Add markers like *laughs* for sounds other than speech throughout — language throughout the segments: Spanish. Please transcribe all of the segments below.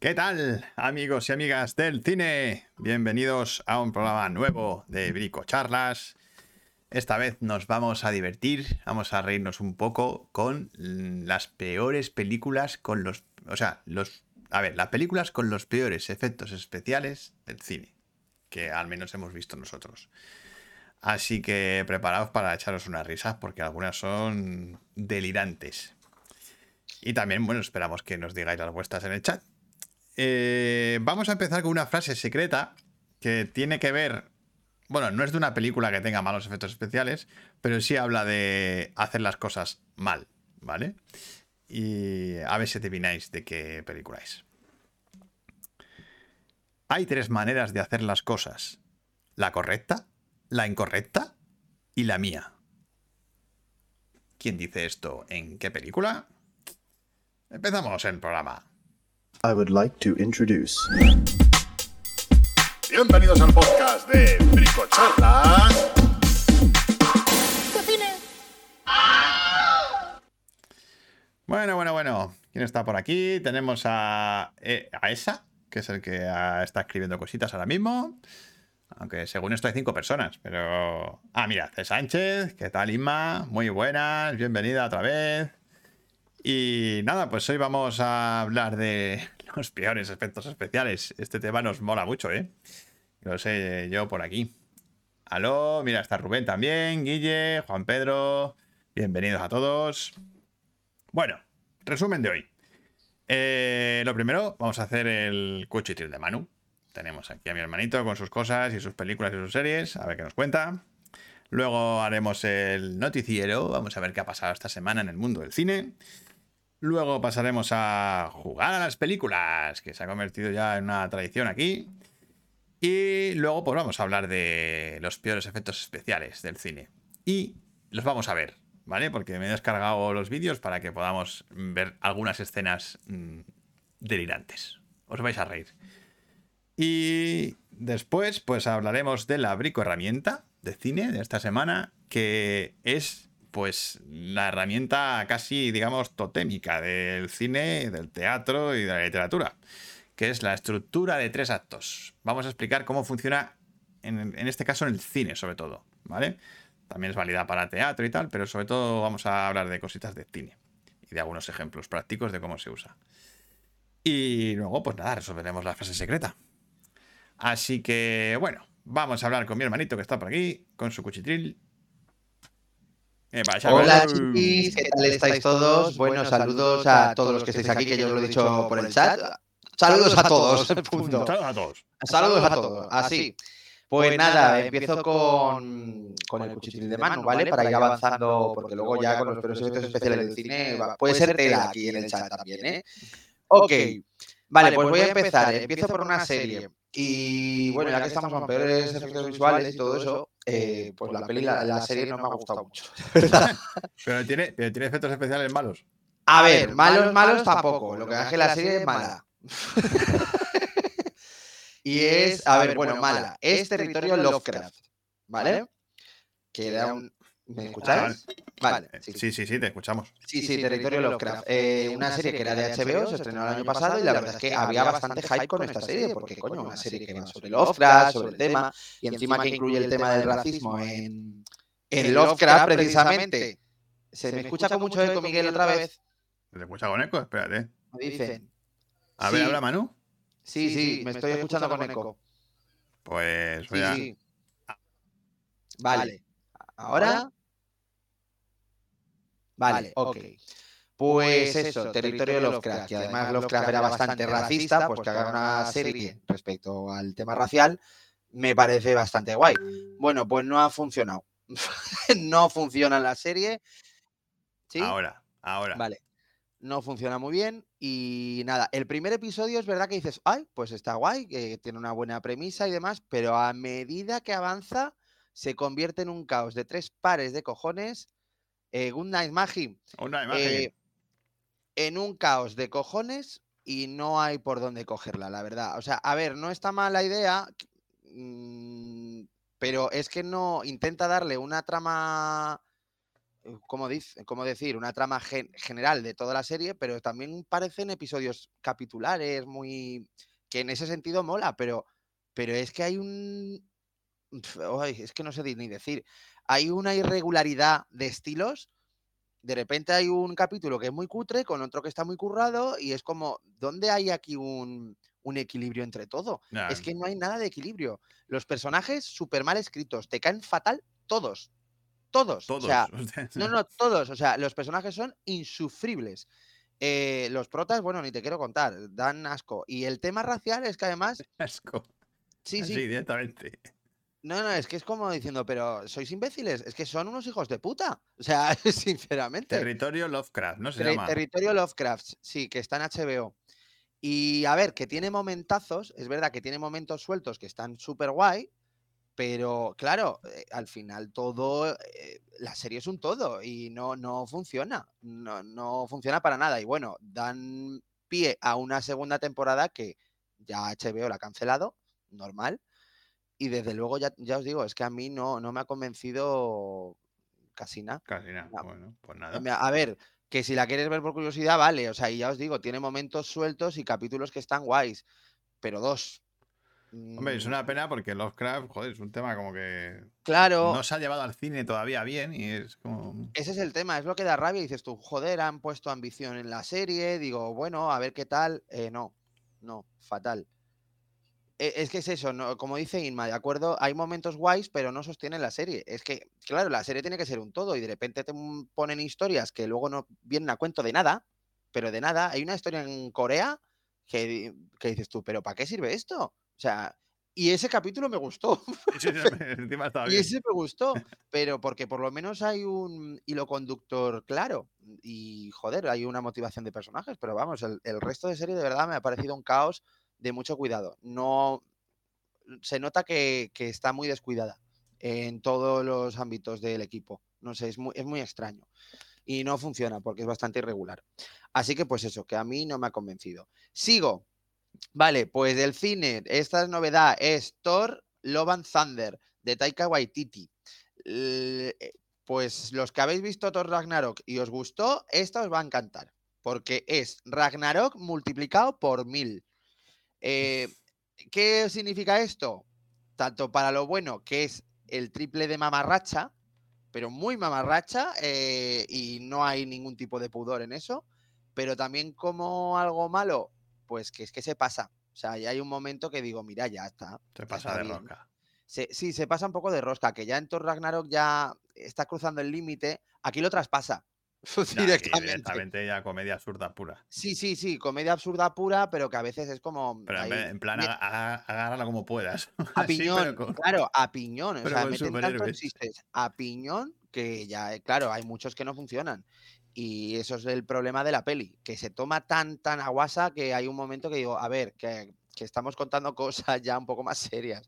¿Qué tal, amigos y amigas del cine? Bienvenidos a un programa nuevo de Brico Charlas. Esta vez nos vamos a divertir, vamos a reírnos un poco con las peores películas con los... O sea, los... A ver, las películas con los peores efectos especiales del cine, que al menos hemos visto nosotros. Así que preparaos para echaros unas risas porque algunas son delirantes. Y también, bueno, esperamos que nos digáis las vuestras en el chat. Eh, vamos a empezar con una frase secreta que tiene que ver, bueno, no es de una película que tenga malos efectos especiales, pero sí habla de hacer las cosas mal, ¿vale? Y a ver si adivináis de qué película es. Hay tres maneras de hacer las cosas. La correcta, la incorrecta y la mía. ¿Quién dice esto? ¿En qué película? Empezamos el programa. I would like to introduce. Bienvenidos al podcast de Bricocharlas. Bueno, bueno, bueno. ¿Quién está por aquí? Tenemos a, eh, a Esa, que es el que ah, está escribiendo cositas ahora mismo. Aunque según esto hay cinco personas, pero... Ah, mira, C. Sánchez, ¿qué tal Inma? Muy buenas, bienvenida otra vez. Y nada, pues hoy vamos a hablar de los peores efectos especiales. Este tema nos mola mucho, ¿eh? Lo sé yo por aquí. Aló, mira, está Rubén también, Guille, Juan Pedro. Bienvenidos a todos. Bueno, resumen de hoy. Eh, lo primero, vamos a hacer el cuchitril de Manu. Tenemos aquí a mi hermanito con sus cosas y sus películas y sus series, a ver qué nos cuenta. Luego haremos el noticiero, vamos a ver qué ha pasado esta semana en el mundo del cine. Luego pasaremos a jugar a las películas, que se ha convertido ya en una tradición aquí. Y luego pues vamos a hablar de los peores efectos especiales del cine. Y los vamos a ver, ¿vale? Porque me he descargado los vídeos para que podamos ver algunas escenas mmm, delirantes. Os vais a reír. Y después, pues hablaremos de la brico herramienta de cine de esta semana, que es pues la herramienta casi, digamos, totémica del cine, del teatro y de la literatura, que es la estructura de tres actos. Vamos a explicar cómo funciona, en, en este caso, en el cine, sobre todo, ¿vale? También es válida para teatro y tal, pero sobre todo vamos a hablar de cositas de cine y de algunos ejemplos prácticos de cómo se usa. Y luego, pues nada, resolveremos la frase secreta. Así que, bueno, vamos a hablar con mi hermanito que está por aquí, con su cuchitril. Eh, Hola chiquis, ¿qué tal estáis todos? Bueno, saludos a todos los que estáis aquí, que yo lo he dicho por el chat. Saludos a todos, *laughs* punto. Saludos a todos. Saludos a todos, así. Pues nada, empiezo con, con el cuchitril de mano, ¿vale? Para ir avanzando, porque luego ya con los efectos especiales del cine puede ser tela aquí en el chat también, ¿eh? Ok, vale, pues voy a empezar. Empiezo por una serie y bueno, ya que estamos con peores efectos visuales y todo eso, eh, pues la peli, la, la, serie no me ha gustado mucho, *laughs* *laughs* pero, tiene, pero tiene efectos especiales malos. A ver, malos, malos tampoco. Lo que hace que la serie es mala. *laughs* y es, a ver, bueno, mala. Es territorio Lovecraft, ¿vale? Que era un, ¿Me escucháis? Vale. Sí sí. sí, sí, te escuchamos. Sí, sí, Territorio Lovecraft. Eh, una serie que era de HBO, se estrenó el año pasado y la verdad es que había bastante hype con esta serie, porque, coño, una serie que va sobre Lovecraft, sobre el tema, y encima que incluye el tema del racismo en, en Lovecraft, precisamente. ¿Se me escucha con mucho eco, Miguel, otra vez? ¿Se escucha con eco? Espérate. Me dicen. A ver, habla Manu. Sí, sí, me estoy escuchando con eco. Pues voy a... Vale. ¿Ahora? Vale, ok. Pues, pues eso, territorio Lovecraft, que además Lovecraft era bastante racista, pues, pues que haga una serie respecto al tema racial, me parece bastante guay. Bueno, pues no ha funcionado. *laughs* no funciona la serie. ¿Sí? Ahora, ahora. Vale. No funciona muy bien. Y nada, el primer episodio es verdad que dices, ay, pues está guay, que tiene una buena premisa y demás, pero a medida que avanza, se convierte en un caos de tres pares de cojones eh, Good Night Magi. Eh, en un caos de cojones y no hay por dónde cogerla, la verdad. O sea, a ver, no está mal la idea, mmm, pero es que no intenta darle una trama como, dice, como decir, una trama gen- general de toda la serie, pero también parecen episodios capitulares, muy. que en ese sentido mola, pero, pero es que hay un. Es que no sé ni decir. Hay una irregularidad de estilos. De repente hay un capítulo que es muy cutre, con otro que está muy currado, y es como, ¿dónde hay aquí un, un equilibrio entre todo? Ya, Es que no hay nada de equilibrio. Los personajes súper mal escritos, te caen fatal todos. Todos. todos. O sea, *laughs* no, no, todos. O sea, los personajes son insufribles. Eh, los protas, bueno, ni te quiero contar, dan asco. Y el tema racial es que además, *laughs* asco. sí, Así, sí, directamente. No, no, es que es como diciendo, pero sois imbéciles, es que son unos hijos de puta. O sea, *laughs* sinceramente. Territorio Lovecraft, ¿no se Terri- llama? Territorio Lovecraft, sí, que está en HBO. Y a ver, que tiene momentazos, es verdad que tiene momentos sueltos que están súper guay, pero claro, eh, al final todo, eh, la serie es un todo y no, no funciona, no, no funciona para nada. Y bueno, dan pie a una segunda temporada que ya HBO la ha cancelado, normal. Y desde luego, ya, ya os digo, es que a mí no, no me ha convencido casi nada. Casi nada. No. Bueno, pues Eh, nada. A ver, que si la quieres ver por curiosidad, vale. O sea, y ya os digo, tiene momentos sueltos y capítulos que están guays. Pero dos. Hombre, es Mm, una pena porque Lovecraft, joder, es un tema como que Claro, no se ha llevado al cine todavía bien y es como. ese es el tema, es lo que da rabia. Dices tú, joder, han puesto ambición en la serie. Digo, bueno, a ver qué tal. Eh, no, no, fatal. E- Es que es eso, no, como dice Inma, de acuerdo, hay momentos guays, pero no sostienen la serie. Es que, claro, la serie tiene que ser un todo y de repente te ponen historias que luego no vienen a cuento de nada, pero de nada. Hay una historia en Corea que, que dices tú, pero ¿para qué sirve esto? O sea, y ese capítulo me gustó. Sí, *laughs* encima *laughs* Y ese me gustó, *laughs* pero porque por lo menos hay un hilo conductor claro y, joder, hay una motivación de personajes, pero vamos, el, el resto de serie de verdad me ha parecido un caos de mucho cuidado. No se nota que, que está muy descuidada en todos los ámbitos del equipo. No sé, es muy, es muy extraño y no funciona porque es bastante irregular. Así que pues eso, que a mí no me ha convencido. Sigo. Vale, pues del cine, esta es novedad, es Thor Love and Thunder de Taika Waititi. Eh, Pues los que habéis visto Thor Ragnarok y os gustó, esta os va a encantar, porque es Ragnarok multiplicado por mil. Eh, ¿Qué significa esto? Tanto para lo bueno, que es el triple de mamarracha, pero muy mamarracha, eh, y no hay ningún tipo de pudor en eso, pero también como algo malo, pues que es que se pasa. O sea, ya hay un momento que digo, mira, ya está. Se ya pasa está de bien. Se- sí, se pasa un poco de rosca, que ya en Thor Ragnarok ya está cruzando el límite. Aquí lo traspasa *laughs* Nah, directamente. directamente ya comedia absurda pura. Sí, sí, sí, comedia absurda pura, pero que a veces es como. Pero en, ahí, vez- en plan, me- agárrala como puedas. *laughs* a piñón, con- claro, a piñón. O sea, meten superhéroes. chistes a piñón que ya, eh, claro, hay muchos que no funcionan. Y eso es el problema de la peli, que se toma tan, tan aguasa que hay un momento que digo, a ver, que, que estamos contando *laughs* cosas ya un poco más serias.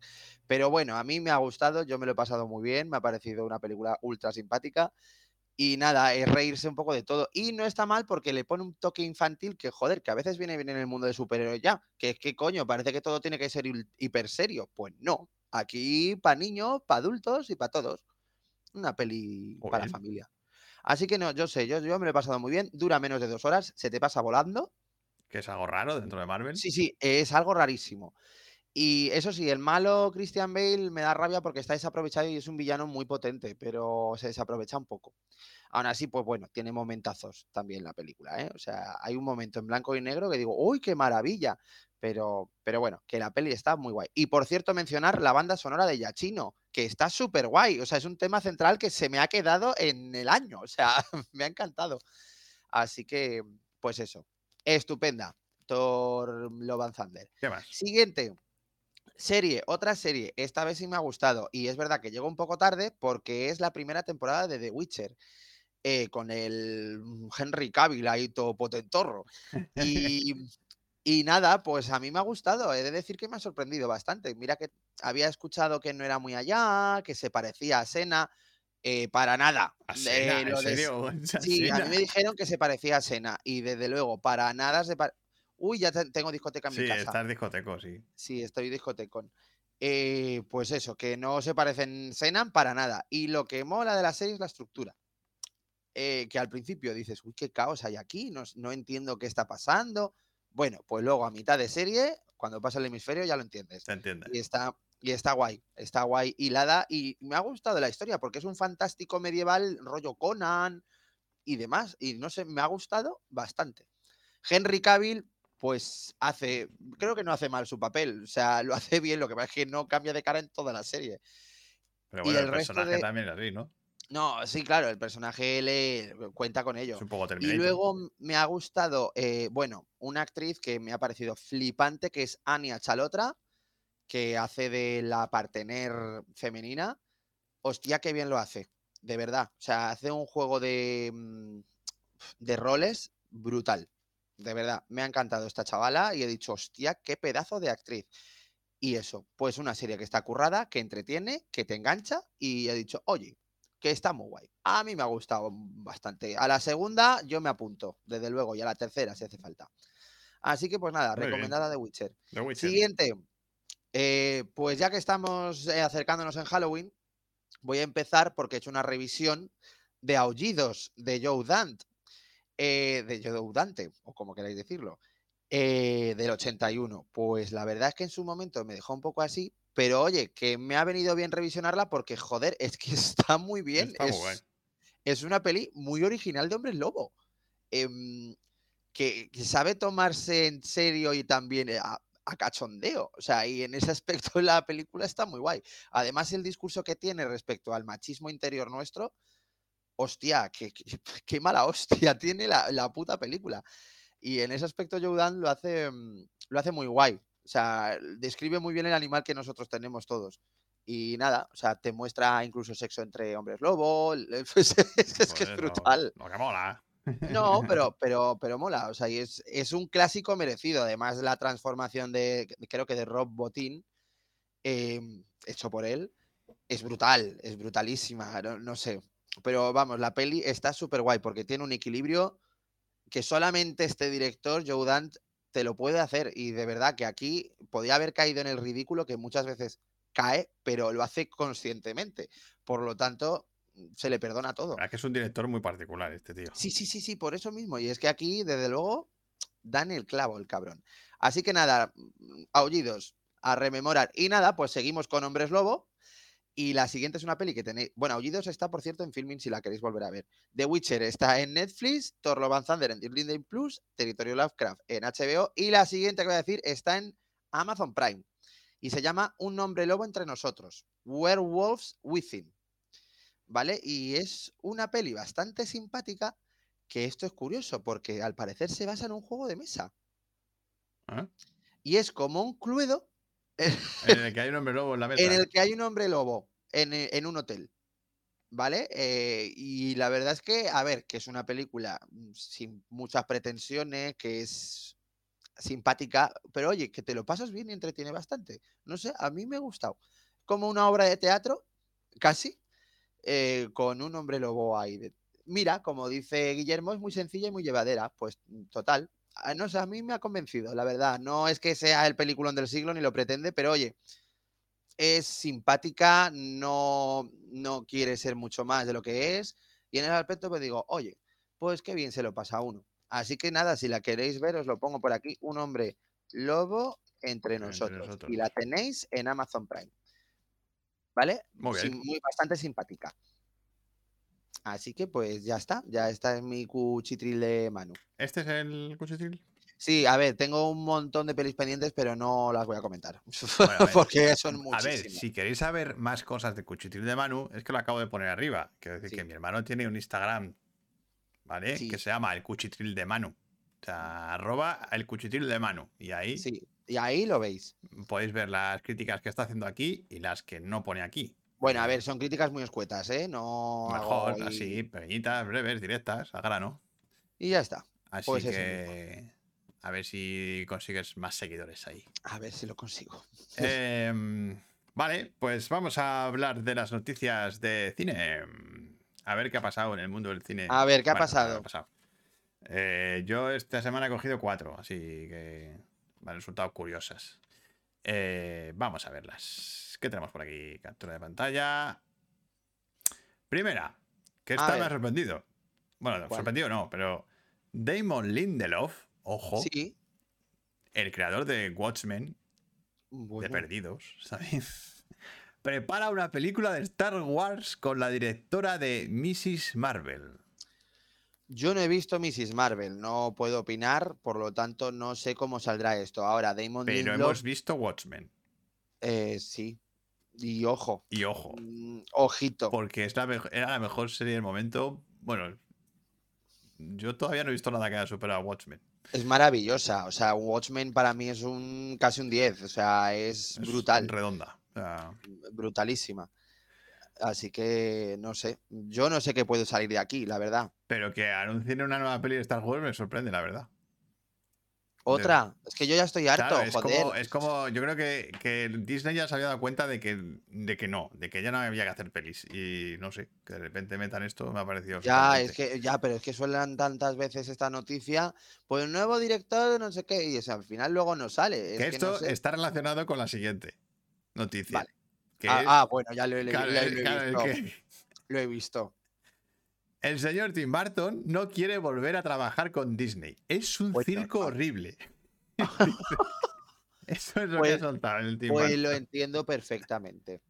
Pero bueno, a mí me ha gustado, yo me lo he pasado muy bien, me ha parecido una película ultra simpática. Y nada, es reírse un poco de todo. Y no está mal porque le pone un toque infantil que, joder, que a veces viene bien en el mundo de superhéroes ya. Que es que, coño, parece que todo tiene que ser hiper serio. Pues no. Aquí para niños, para adultos y para todos. Una peli Muy para bien. la familia. Así que no, yo sé, yo, yo me lo he pasado muy bien. Dura menos de dos horas, se te pasa volando. Que es algo raro dentro de Marvel. Sí, sí, es algo rarísimo. Y eso sí, el malo Christian Bale me da rabia porque está desaprovechado y es un villano muy potente, pero se desaprovecha un poco. Aún así, pues bueno, tiene momentazos también la película, ¿eh? O sea, hay un momento en blanco y negro que digo, ¡uy, qué maravilla! Pero, pero bueno, que la peli está muy guay. Y por cierto, mencionar la banda sonora de Yachino, que está súper guay. O sea, es un tema central que se me ha quedado en el año. O sea, *laughs* me ha encantado. Así que, pues eso, estupenda. Thor Love and Thunder. ¿Qué más? Siguiente. Serie, otra serie. Esta vez sí me ha gustado. Y es verdad que llegó un poco tarde porque es la primera temporada de The Witcher. eh, con el Henry Cavill ahí todo potentorro. Y, *laughs* y nada, pues a mí me ha gustado. He de decir que me ha sorprendido bastante. Mira que había escuchado que no era muy allá, que se parecía a Sena. eh, para nada. ¿A Eh, *laughs* Sí, a mí me dijeron que se parecía a Sena. Y desde luego, para nada se pa- Uy, ya te- tengo discoteca en Sí, mi casa. estás discoteco, sí. Sí, estoy discotecón. Eh, pues eso, que no se parecen Senan para nada. Y lo que mola de la serie es la estructura. eh, que al principio dices, uy, qué caos hay aquí, no, no entiendo qué está pasando. Bueno, pues luego a mitad de serie, cuando pasa el hemisferio, ya lo entiendes. Se entiende. Y está, y está guay, está guay hilada y me ha gustado la historia porque es un fantástico medieval rollo Conan y demás. Y no sé, me ha gustado bastante. Henry Cavill, pues hace, creo que no hace mal su papel, o sea, lo *laughs* hace bien, lo que pasa es que no cambia de cara en toda la serie. Pero y bueno, el el, personaje de- también es así, ¿no? No, sí, claro, el personaje le cuenta con ello. Es un poco Y luego me ha gustado, eh, bueno, una actriz que me ha parecido flipante, que es Anya Chalotra, que hace de la partener femenina. Hostia, qué bien lo hace, de verdad. O sea, hace un juego de, mm, de roles brutal. De verdad, me ha encantado esta chavala y he dicho, hostia, qué pedazo de actriz. Y eso, pues una serie que está currada, que entretiene, que te engancha y he dicho, oye, que está muy guay. A mí me ha gustado bastante. A la segunda yo me apunto, desde luego, y a la tercera si hace falta. Así que pues nada, Muy recomendada de Witcher. The Witcher. Siguiente, eh, pues ya que estamos eh, acercándonos en Halloween, voy a empezar porque he hecho una revisión de Aullidos de Joe Dante, eh, de Joe Dante, o como queráis decirlo, eh, del 81. Pues la verdad es que en su momento me dejó un poco así, pero oye, que me ha venido bien revisionarla porque, joder, es que *laughs* está muy bien. Está es, es una peli muy original de Hombres Lobo. em, que, que sabe tomarse en serio y también eh, a, a cachondeo. O sea, y en ese aspecto *laughs* la película está muy guay. Además, el discurso que tiene respecto al machismo interior nuestro, hostia, qué, qué- *laughs* qué mala hostia *laughs* tiene la, la puta película. Y en ese aspecto Joe Dan lo hace, mm, lo hace muy guay. O sea, describe muy bien el animal que nosotros tenemos todos. Y nada, o sea, te muestra incluso sexo entre hombres lobo. *laughs* pues, es, que es que es Joder, lo- brutal. Lo, que mola. No, pero, pero, pero mola. O sea, y es, es un clásico merecido. Además, la transformación de, creo que de Rob Bottin, em, hecho por él, es brutal, es brutalísima. No, no sé. Pero vamos, la peli está súper guay porque tiene un equilibrio que solamente este director, Joe Dante, te lo puede hacer. Y de verdad que aquí podía haber caído en el ridículo que muchas veces cae, pero lo hace conscientemente. Por lo tanto, se le perdona todo. Es que es un director muy particular este tío. Sí, sí, sí, sí, por eso mismo. Y es que aquí, desde luego, dan el clavo el cabrón. Así que nada, aullidos, a rememorar. Y nada, pues seguimos con Hombres Lobo. Y la siguiente es una peli que tenéis. Bueno, Aullidos está, por cierto, en filming si la queréis volver a ver. The Witcher está en Netflix, Thor Love and Thunder en Disney Plus, Territorio Lovecraft en HBO. Y la siguiente que voy a decir está en Amazon Prime. Y se llama Un hombre lobo entre nosotros. Werewolves Within. ¿Vale? Y es una peli bastante simpática. Que esto es curioso, porque al parecer se basa en un juego de mesa. ¿eh? Y es como un cluedo En el que hay un hombre lobo en la *laughs* mesa. en el que hay un hombre lobo en, eh, en un hotel. ¿Vale? Eh, y la verdad es que, a ver, que es una película mm, sin muchas pretensiones, que es simpática, pero oye, que te lo pasas bien y entretiene bastante. No sé, a mí me ha gustado. Como una obra de teatro, casi, eh, con un hombre lobo ahí. Mira, como dice Guillermo, es muy sencilla y muy llevadera. Pues mm, total. Ah, No sé, a mí me ha convencido, la verdad. No es que sea el peliculón del siglo ni lo pretende, pero oye, es simpática, no, no quiere ser mucho más de lo que es. Y en ese aspecto, pues digo, oye, pues qué bien se lo pasa a uno. Así que nada, si la queréis ver, os lo pongo por aquí. Un hombre lobo entre Entre nosotros. nosotros. Y la tenéis en Amazon Prime. ¿Vale? Muy bien. Muy bastante simpática. Así que pues ya está. Ya está en mi cuchitril de Manu. ¿Este es el cuchitril? Sí, a ver, tengo un montón de pelis pendientes, pero no las voy a comentar. Bueno, a *laughs* ver, porque son A muchísimas. ver, si queréis saber más cosas de Cuchitril de Manu, es que lo acabo de poner arriba. Quiero decir Sí. que mi hermano tiene un Instagram, ¿vale? Sí. Que se llama el Cuchitril de Manu. O sea, arroba el Cuchitril de Manu. Y ahí Sí, y ahí lo veis. podéis ver las críticas que está haciendo aquí y las que no pone aquí. Bueno, a ver, son críticas muy escuetas, ¿eh? No. Mejor, así, pequeñitas, breves, directas, a grano. Y ya está. Así Pues que a ver si consigues más seguidores ahí. A ver si lo consigo. *laughs* Em, vale, pues vamos a hablar de las noticias de cine. A ver qué ha pasado en el mundo del cine. A ver, ¿qué ha Bueno, pasado? Eh, yo esta semana he cogido cuatro, así que me han resultado curiosas. Eh, vamos a verlas. ¿Qué tenemos por aquí? Captura de pantalla. Primera, que esta me ha sorprendido. Bueno, ¿Cuál? sorprendido no, pero Damon Lindelof, ojo, Sí. el creador de Watchmen, Bueno, de Perdidos, *laughs* ¿sabes? Prepara una película de Star Wars con la directora de Mrs. Marvel. Yo no he visto Mrs. Marvel, no puedo opinar, por lo tanto no sé cómo saldrá esto. Ahora, Damon Pero Lindelof, hemos visto Watchmen. eh, sí. Y ojo, Y ojo, mm, ojito. porque es la mejo- era la mejor serie del momento. Bueno, yo todavía no he visto nada que haya superado a Watchmen. Es maravillosa. O sea, Watchmen para mí es un casi un 10. O sea, es, Es brutal. Redonda. Brutalísima. Así que no sé. Yo no sé qué puede salir de aquí, la verdad. pero que anuncien una nueva peli de Star Wars me sorprende, la verdad. Otra. Es que yo ya estoy harto, Claro, es joder. como, es como, yo creo que, que Disney ya se había dado cuenta de que, de que no, de que ya no había que hacer pelis. Y no sé, que de repente metan esto me ha parecido. Ya, es que, ya, pero es que suelan tantas veces esta noticia. Pues nuevo director de no sé qué. Y o sea, al final luego no sale. Es Que esto no sé. está relacionado con la siguiente noticia. Vale. Que Ah, es- ah, bueno, ya lo, he- claro, lo he- visto. que- Lo he visto. El señor Tim Burton no quiere volver a trabajar con Disney. Es un the circo fuck? horrible. *laughs* Eso es lo que Pues- ha soltado el Tim Pues Burton. lo entiendo perfectamente.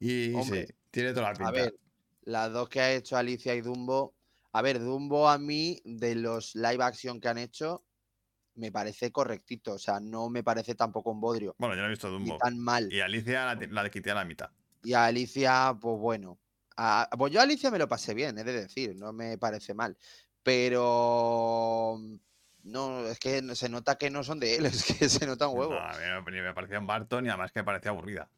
Y hombre, sí, tiene toda la pinta. A ver, las dos que ha hecho Alicia y Dumbo. A ver, Dumbo a mí, de los live action que han hecho, me parece correctito. O sea, no me parece tampoco un bodrio. Bueno, yo no he visto Ni Dumbo. tan mal. Y Alicia la, la quité a la mitad. Y a Alicia, pues bueno. A- pues yo a Alicia me lo pasé bien, he de decir, no me parece mal. Pero mm, no, es que se nota que no son de él, *laughs* es que se nota un huevo. No, a mí me- parecía un Barton y además que me parecía aburrida.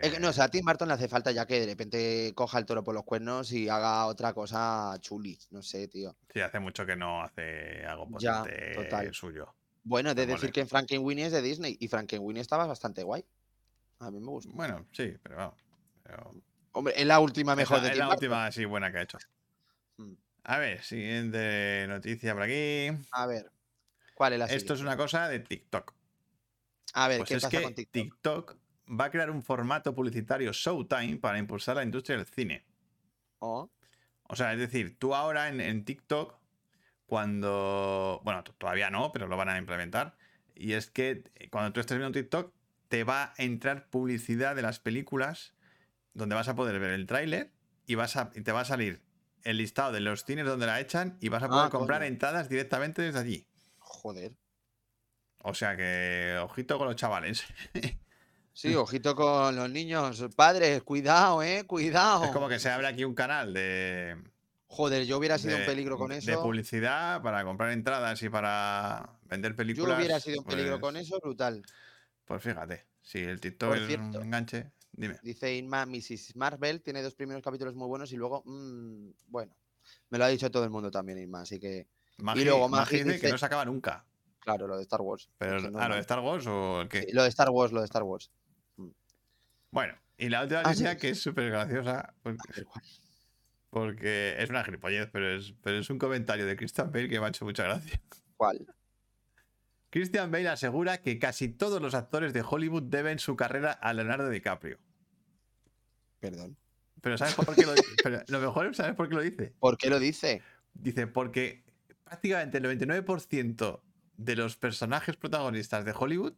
Es que, no, Eh, o sea, a Tim Burton le hace falta ya que de repente coja el toro por los cuernos y haga otra cosa chuli. No sé, tío. Sí, hace mucho que no hace algo Ya, potente total. suyo. Bueno, he de Me decir que Frankenweenie es de Disney y Frankenweenie estaba bastante guay. A mí me gusta. Bueno, sí, pero vamos. pero- Hombre, es la última mejor es la, de es la última así buena que ha hecho. Mm. A ver, siguiente noticia por aquí. A ver, ¿cuál es la Esto es siguiente? una cosa de TikTok. A ver, Pues ¿qué es pasa que con TikTok? TikTok va a crear un formato publicitario Showtime para impulsar la industria del cine. Oh, O sea, es decir, tú ahora en, en TikTok, cuando. Bueno, todavía no, pero lo van a implementar. Y es que eh, cuando tú estés viendo TikTok, te va a entrar publicidad de las películas donde vas a poder ver el tráiler y, vas a, y te va a salir el listado de los cines donde la echan y vas a poder Ah, comprar coño. entradas directamente desde allí. joder. O sea que, ojito con los chavales. *laughs* Sí, ojito con los niños. Padres, cuidado, eh, cuidado. Es como que se abre aquí un canal de, Joder, yo hubiera sido un de- peligro con de eso. publicidad para comprar entradas y para vender Yo películas. hubiera sido un peligro pues- con eso, brutal. Pues fíjate, si el TikTok es un enganche, dime. Dice Inma, Mrs. Marvel tiene dos primeros capítulos muy buenos y luego, mm, bueno, me lo ha dicho todo el mundo también, Inma, así que, Magi, luego Magi Magi dice que no se acaba nunca. claro, lo de Star Wars. Pero, no ah, lo de Star Wars o el qué. sí, lo de Star Wars, lo de Star Wars. Bueno, y la última Ah, sí. que es súper graciosa, porque, porque es una gilipollez, pero es, pero es un comentario de Christian Bale que me ha hecho mucha gracia. ¿Cuál? Christian Bale asegura que casi todos los actores de Hollywood deben su carrera a Leonardo DiCaprio. Perdón. Pero ¿sabes por qué lo dice? Pero lo mejor es saber por qué lo dice. ¿Por qué lo dice? Dice, porque prácticamente el 99% de los personajes protagonistas de Hollywood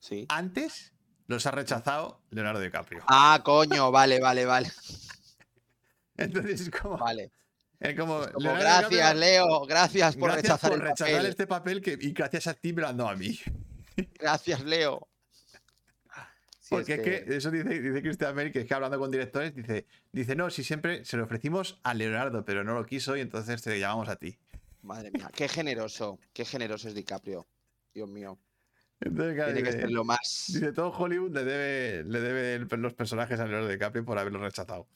Sí. antes los ha rechazado Leonardo DiCaprio. Ah, coño, vale, vale, vale. *laughs* Entonces es como, Vale. Es como, Como, Leonardo gracias, DiCaprio, Leo, gracias por gracias rechazar, por el rechazar papel. este papel que, y gracias a ti me lo han dado a mí. *laughs* Gracias, Leo. Sí, Porque es que, eso dice, dice Christian Bale, que es que hablando con directores, dice, dice, no, si siempre se lo ofrecimos a Leonardo, pero no lo quiso y entonces te llamamos a ti. Madre mía, qué generoso, qué generoso es DiCaprio. Dios mío, Entonces, claro, tiene que ser lo más. dice, todo Hollywood le debe, le debe los personajes a Leonardo DiCaprio por haberlo rechazado.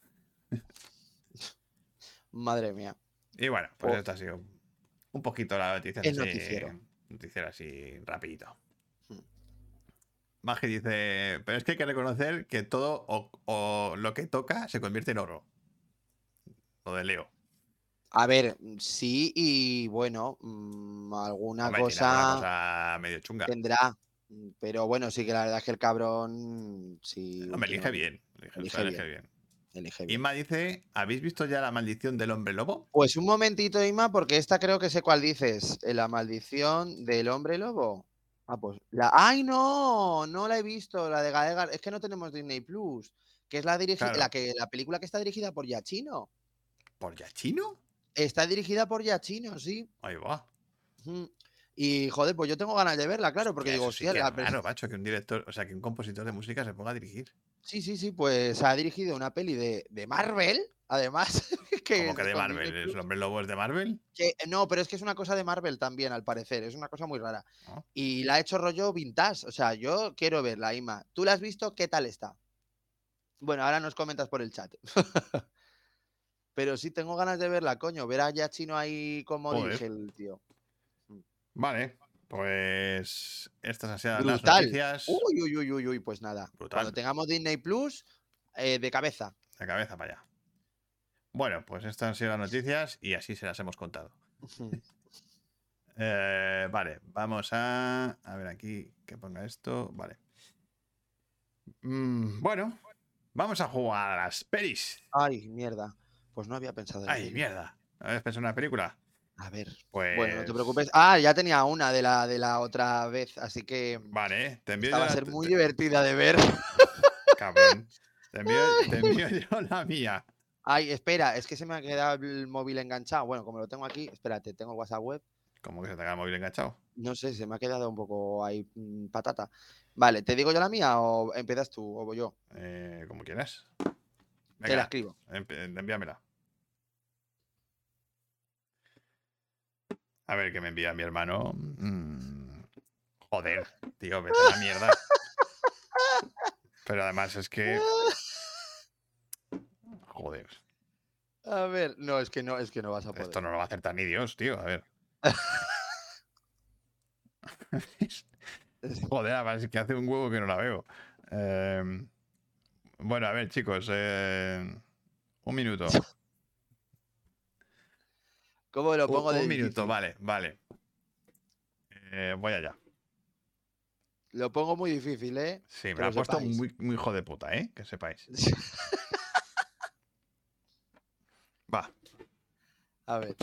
Madre mía. Y bueno, pues Oh. esto ha sido un poquito la noticia. El así, noticiero. Noticiero así rapidito. Hmm. Magi dice, pero es que hay que reconocer que todo o, o lo que toca se convierte en oro. Lo de Leo. A ver, sí, y bueno, mm, alguna Hombre, cosa, cosa medio chunga. tendrá. Pero bueno, sí que la verdad es que el cabrón. Sí. Hombre, elige últimamente- bien. Elige, Elige bien. Elige bien. Inma dice: ¿Habéis visto ya la maldición del hombre lobo? Pues un momentito, Ima, porque esta creo que sé cuál dices. eh, La maldición del hombre lobo. Ah, pues. La... ¡Ay, no! No la he visto, la de Gaegar. Es que no tenemos Disney Plus. Que es la. Claro. La, que, la película que está dirigida por Yachino. ¿Por Yachino? Está dirigida por Yachino, sí. Ahí va. Y joder, pues yo tengo ganas de verla, claro, porque digo, sí la raro, macho, que un director, o sea, que un compositor de música se ponga a dirigir. Sí, sí, sí, pues ha dirigido una peli de, de Marvel, además. *laughs* que Como que de Marvel. ¿El hombre lobo es de Marvel? que- no, pero es que es una cosa de Marvel también, al parecer. Es una cosa muy rara. Ah. Y la ha hecho rollo vintage. O sea, yo quiero verla, Ima. ¿Tú la has visto? ¿Qué tal está? Bueno, ahora nos comentas por el chat. *laughs* pero sí tengo ganas de verla, coño. Ver a Yachino ahí como dirige el tío. Vale, pues estas han sido las noticias Uy, uy, uy, uy, uy, pues nada. Brutal. Cuando tengamos Disney Plus, eh, de cabeza. de cabeza para allá. Bueno, pues estas han sido las noticias y así se las hemos contado. *laughs* Eh, vale, vamos a. A ver aquí que ponga esto. Vale. Mm, bueno, vamos a jugar a las pelis. Ay, mierda. Pues no había pensado en Ay, ello. mierda. ¿Habías pensado en una película? A ver. Pues. Bueno, no te preocupes. Ah, ya tenía una de la, de la otra vez, así que Vale, te envío va a ser muy te- divertida de ver. Cabrón. Te envío, *laughs* te envío yo la mía. Ay, espera, es que se me ha quedado el móvil enganchado. Bueno, como lo tengo aquí, espérate, tengo el WhatsApp web. Como que se te queda el móvil enganchado. No sé, se me ha quedado un poco ahí mm, patata. Vale, ¿te digo yo la mía o empiezas tú o voy yo? Eh, como quieras. Te la Venga, escribo. envíamela. A ver qué me envía mi hermano. Mm, Joder, tío, vete a la mierda. Pero además es que. Joder, A ver, no, es que no, es que no vas a poder. esto no lo va a acertar ni Dios, tío. A ver. *laughs* Joder, además es que hace un huevo que no la veo. Em, bueno, a ver, chicos. eh, un minuto. *laughs* ¿Cómo lo Un- pongo un, de minuto, difícil? vale, vale. Eh, voy allá. Lo pongo muy difícil, ¿eh? Sí, me lo ha puesto muy hijo de puta, ¿eh? Que sepáis. *laughs* Va. A ver.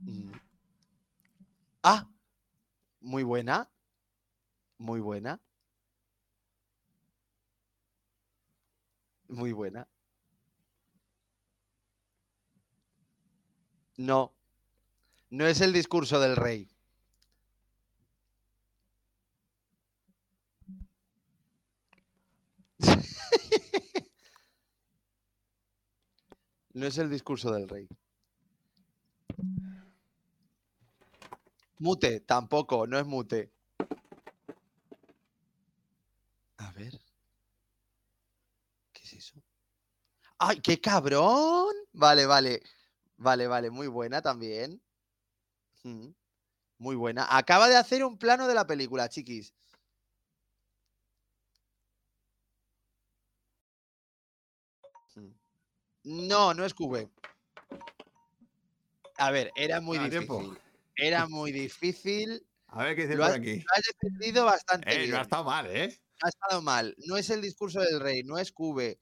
Mm. Ah, muy buena. Muy buena. Muy buena. No. No es el discurso del rey. *laughs* No es el discurso del rey. Mute, tampoco, no es mute. A ver. ¿Qué es eso? ¡Ay, qué cabrón! Vale, vale. Vale, vale, muy buena también. Mm, Muy buena. Acaba de hacer un plano de la película, chiquis. Mm. No, no es Cube. A ver, era muy Ah, difícil. tiempo. Era muy difícil. A ver qué dice por has- aquí. Lo has defendido bastante Eh, bien. no ha estado mal, ¿eh? ha estado mal. No es el discurso del rey, no es Cube,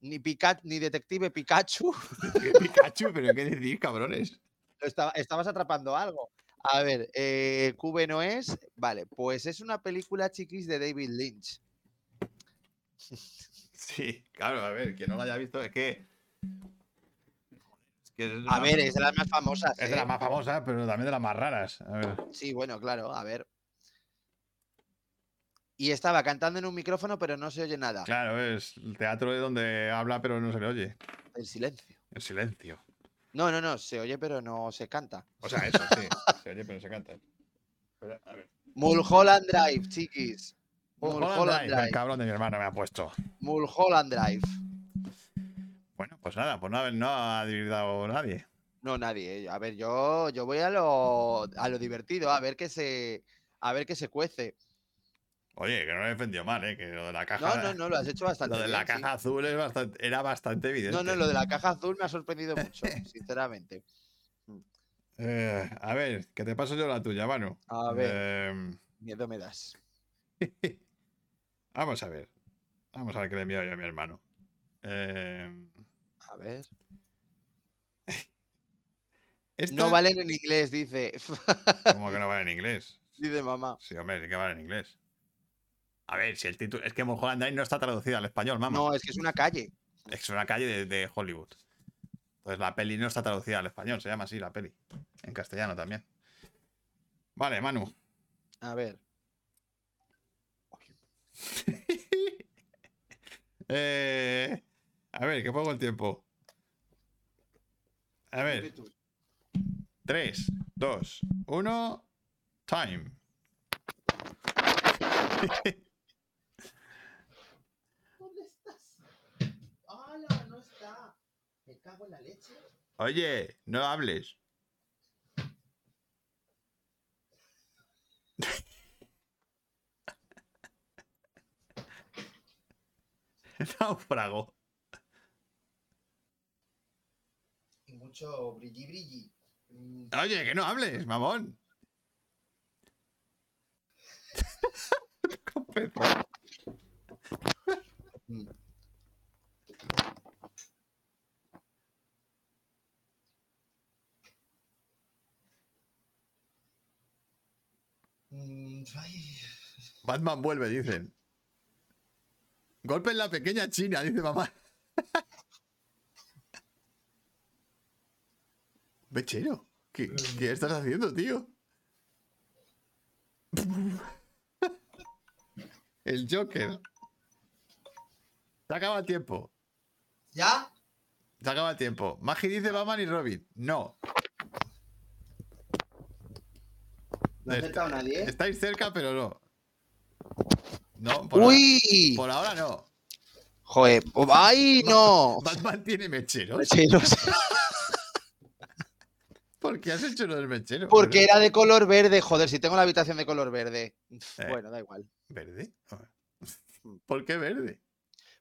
ni Pikachu, ni Detective Pikachu. *laughs* ¿Qué Pikachu? ¿Pero qué decís, cabrones? Estaba- estabas atrapando algo. A ver, eh, Cube no es. Vale, pues es una película chiquis de David Lynch. Sí, claro, a ver, quien no lo haya visto es que. Es, que es A ver, es de las más famosas. es de ¿eh? las más famosas, pero también de las más raras. A ver. Sí, bueno, claro, a ver. Y estaba cantando en un micrófono, pero no se oye nada. Claro, es el teatro de donde habla, pero no se le oye. El silencio. El silencio. No, no, no, se oye, pero no se canta. O sea, eso, sí. *laughs* Se oye, pero se canta. Pero, a ver. Mulholland Drive, chiquis. Mulholland Mulholland Drive, el cabrón de mi hermano me ha puesto. Mulholland Drive. Bueno, pues nada, pues no, no ha adivinado nadie. No, nadie. eh. A ver, yo, yo voy a lo, a lo divertido, a ver qué se, a ver qué se cuece. Oye, que no lo he defendido mal, ¿eh? Que lo de la caja. No, no, no, lo has hecho bastante Lo de la bien, sí. caja azul es bastante, era bastante evidente. No, no, lo de la caja azul me ha sorprendido mucho, *laughs* sinceramente. Eh, a ver, que te paso yo la tuya, Manu. A ver. Eh, Miedo me das. *laughs* Vamos a ver. Vamos a ver qué le envío yo a mi hermano. Eh, A ver. *laughs* esta- No valen en inglés, dice. ¿Cómo que no vale en inglés? dice mamá. Sí, hombre, sí que vale en inglés. A ver, si el título. Es que Mulholland Drive no está traducida al español, mamá. No, es que es una calle. Es una calle de, de Hollywood. Entonces la peli no está traducida al español, se llama así la peli. En castellano también. Vale, Manu. A ver. *laughs* Eh, a ver, que pongo el tiempo. A ver, 3, 2, 1, time. *laughs* ¿Dónde estás? ¡Hala! No está. Me cago en la leche. Oye, no hables. *laughs* Náufrago. Y mucho brilli brilli. Mm, Oye, que no hables, mamón. *laughs* *laughs* Con pezo. mm. Mm, ay. Batman vuelve, dicen. Golpe en la pequeña China, dice mamá. *laughs* Bechero, ¿qué, qué estás haciendo, tío? *laughs* El Joker. Se acaba el tiempo. ¿Ya? Se acaba el tiempo. Magi dice Batman y Robin. No. No ha acertado nadie. ¿eh? Estáis cerca, pero no. No, por, ¡Uy! por ahora no. Joder. ¡Ay, no! *laughs* Batman tiene mecheros. Sí, no sé. *laughs* ¿Por qué has hecho lo del mechero? Porque era de color verde. Joder, si tengo la habitación de color verde. Eh. Bueno, da igual. ¿Verde? *laughs* ¿Por qué verde?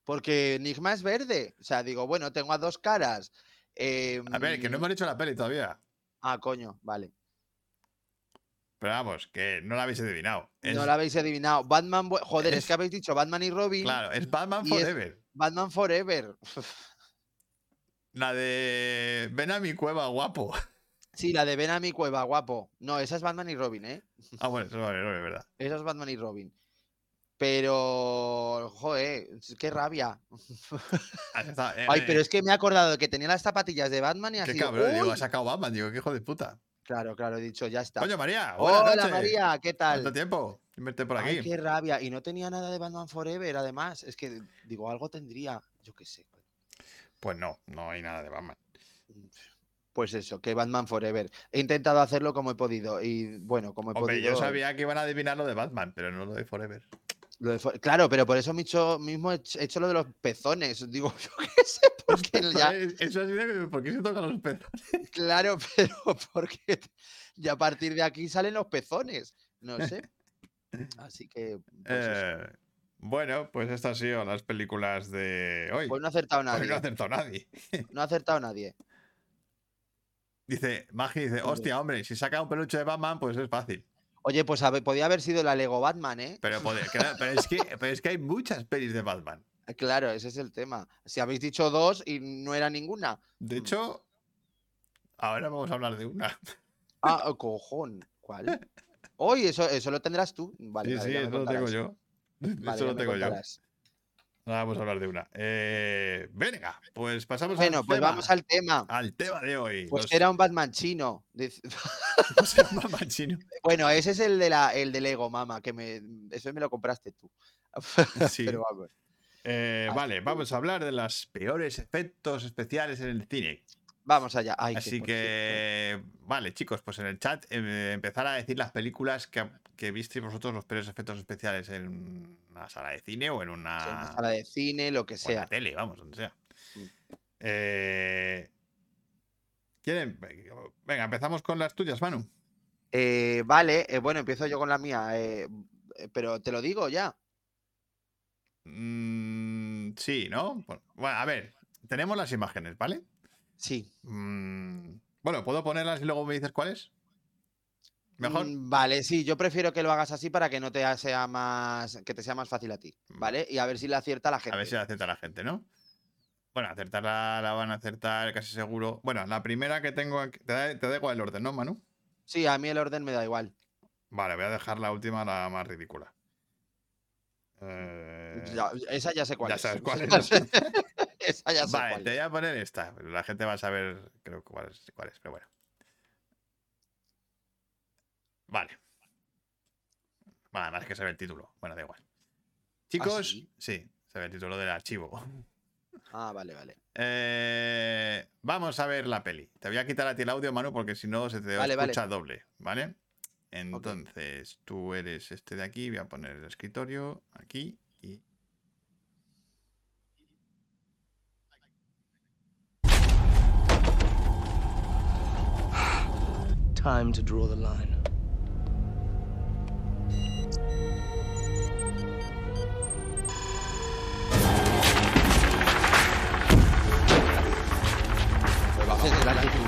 Porque Enigma es verde. O sea, digo, bueno, tengo a dos caras. Eh, A ver, que no hemos hecho la peli todavía. Ah, coño, vale. Pero vamos, que no la habéis adivinado. Es- No la habéis adivinado. Batman. Joder, es, es- que habéis dicho Batman y Robin. Claro, es Batman Forever. Batman Forever. La de Ven a mi cueva, guapo. Sí, la de Ven a mi cueva, guapo. No, esa es Batman y Robin, ¿eh? Ah, bueno, eso vale, no es verdad. Esa es Batman y Robin. Pero, joder, qué rabia. Ah, eh, Ay, eh, pero es que me he acordado de que tenía las zapatillas de Batman y Qué así. cabrón, digo, ha sacado Batman. Digo, qué hijo de puta. Claro, claro, he dicho, ya está. Coño, María. Hola, noches. María, ¿qué ¿Cuánto tal? tiempo? sin verte por aquí. Ay, qué rabia. Y no tenía nada de Batman Forever, además. Es que, digo, algo tendría. Yo qué sé. Pues no, no hay nada de Batman. Pues eso, que Batman Forever. He intentado hacerlo como he podido. Y bueno, como he Hombre, podido. yo sabía que iban a adivinar lo de Batman, pero no lo de Forever. Lo de Fo- Claro, pero por eso mismo he hecho, he hecho lo de los pezones. *laughs* Digo, yo qué sé, *laughs* porque ya. Eso así de ¿por qué se tocan los pezones? *laughs* Claro, pero porque ya a partir de aquí salen los pezones. No sé. Así que. Pues, eso. Eh, bueno, pues estas han sido las películas de hoy. Pues no ha acertado no nadie. ha acertado nadie. No ha acertado nadie. Dice, Magi dice, hostia, hombre, si saca un peluche de Batman, pues es fácil. Oye, pues podía haber sido la Lego Batman, ¿eh? Pero, *laughs* pode- claro, pero, es que, pero es que hay muchas pelis de Batman. Claro, ese es el tema. Si habéis dicho dos y no era ninguna. De hecho, ahora vamos a hablar de una. Ah, oh, cojón. ¿Cuál? *laughs* Oye, eso, eso lo tendrás tú. Vale, Sí, vale, sí, eso lo tengo yo. *laughs* Vale, Eso lo tengo yo. Ahora vamos a hablar de una. Eh, venga, pues pasamos Bueno, al, pues tema, vamos al tema. al tema de hoy. Pues Los- era un Batman chino. *laughs* Batman. Bueno, ese es el de la, el de Lego, mamá, que me, eso me lo compraste tú. *laughs* Sí. Pero vamos. Eh, vale, vamos a hablar de los peores efectos especiales en el cine. Vamos allá. Ay, Así que, vale, chicos, pues en el chat eh, empezar a decir las películas que, que visteis vosotros los peores efectos especiales en una sala de cine o en una, en una sala de cine, lo que o en la sea. tele, vamos, donde sea. Mm. Eh, ¿Quieren? Venga, empezamos con las tuyas, Manu. Eh, vale, eh, bueno, empiezo yo con la mía. pero te lo digo ya. Mm, sí, ¿no? Bueno, bueno, a ver, tenemos las imágenes, ¿vale? Sí. Mm, bueno, ¿puedo ponerlas y luego me dices cuáles? ¿Mejor? Mm, Vale, sí, yo prefiero que lo hagas así para que no te sea más, que te sea más fácil a ti, Mm. ¿vale? Y a ver si le acierta la gente. A ver si la acepta la gente, ¿no? Bueno, acertarla la van a acertar casi seguro. Bueno, la primera que tengo aquí. Te da, te da igual el orden, ¿no, Manu? Sí, a mí el orden me da igual. Vale, voy a dejar la última, la más ridícula. Eh, Ya- esa ya sé cuál ya es. sabes cuál *laughs* es. esa ya sé Vale, cuál te voy a poner esta. pero La gente va a saber, creo que cuál es, cuál es, pero bueno. Vale. Vale, además que se ve el título. Bueno, da igual. Chicos, sí? sí, se ve el título del archivo. Ah, vale, vale. Eh, vamos a ver la peli. Te voy a quitar a ti el audio, Manu, porque si no se te Vale, vale. escucha doble, ¿vale? Entonces, tú eres este de aquí. Voy a poner el escritorio aquí y. Time to draw the line.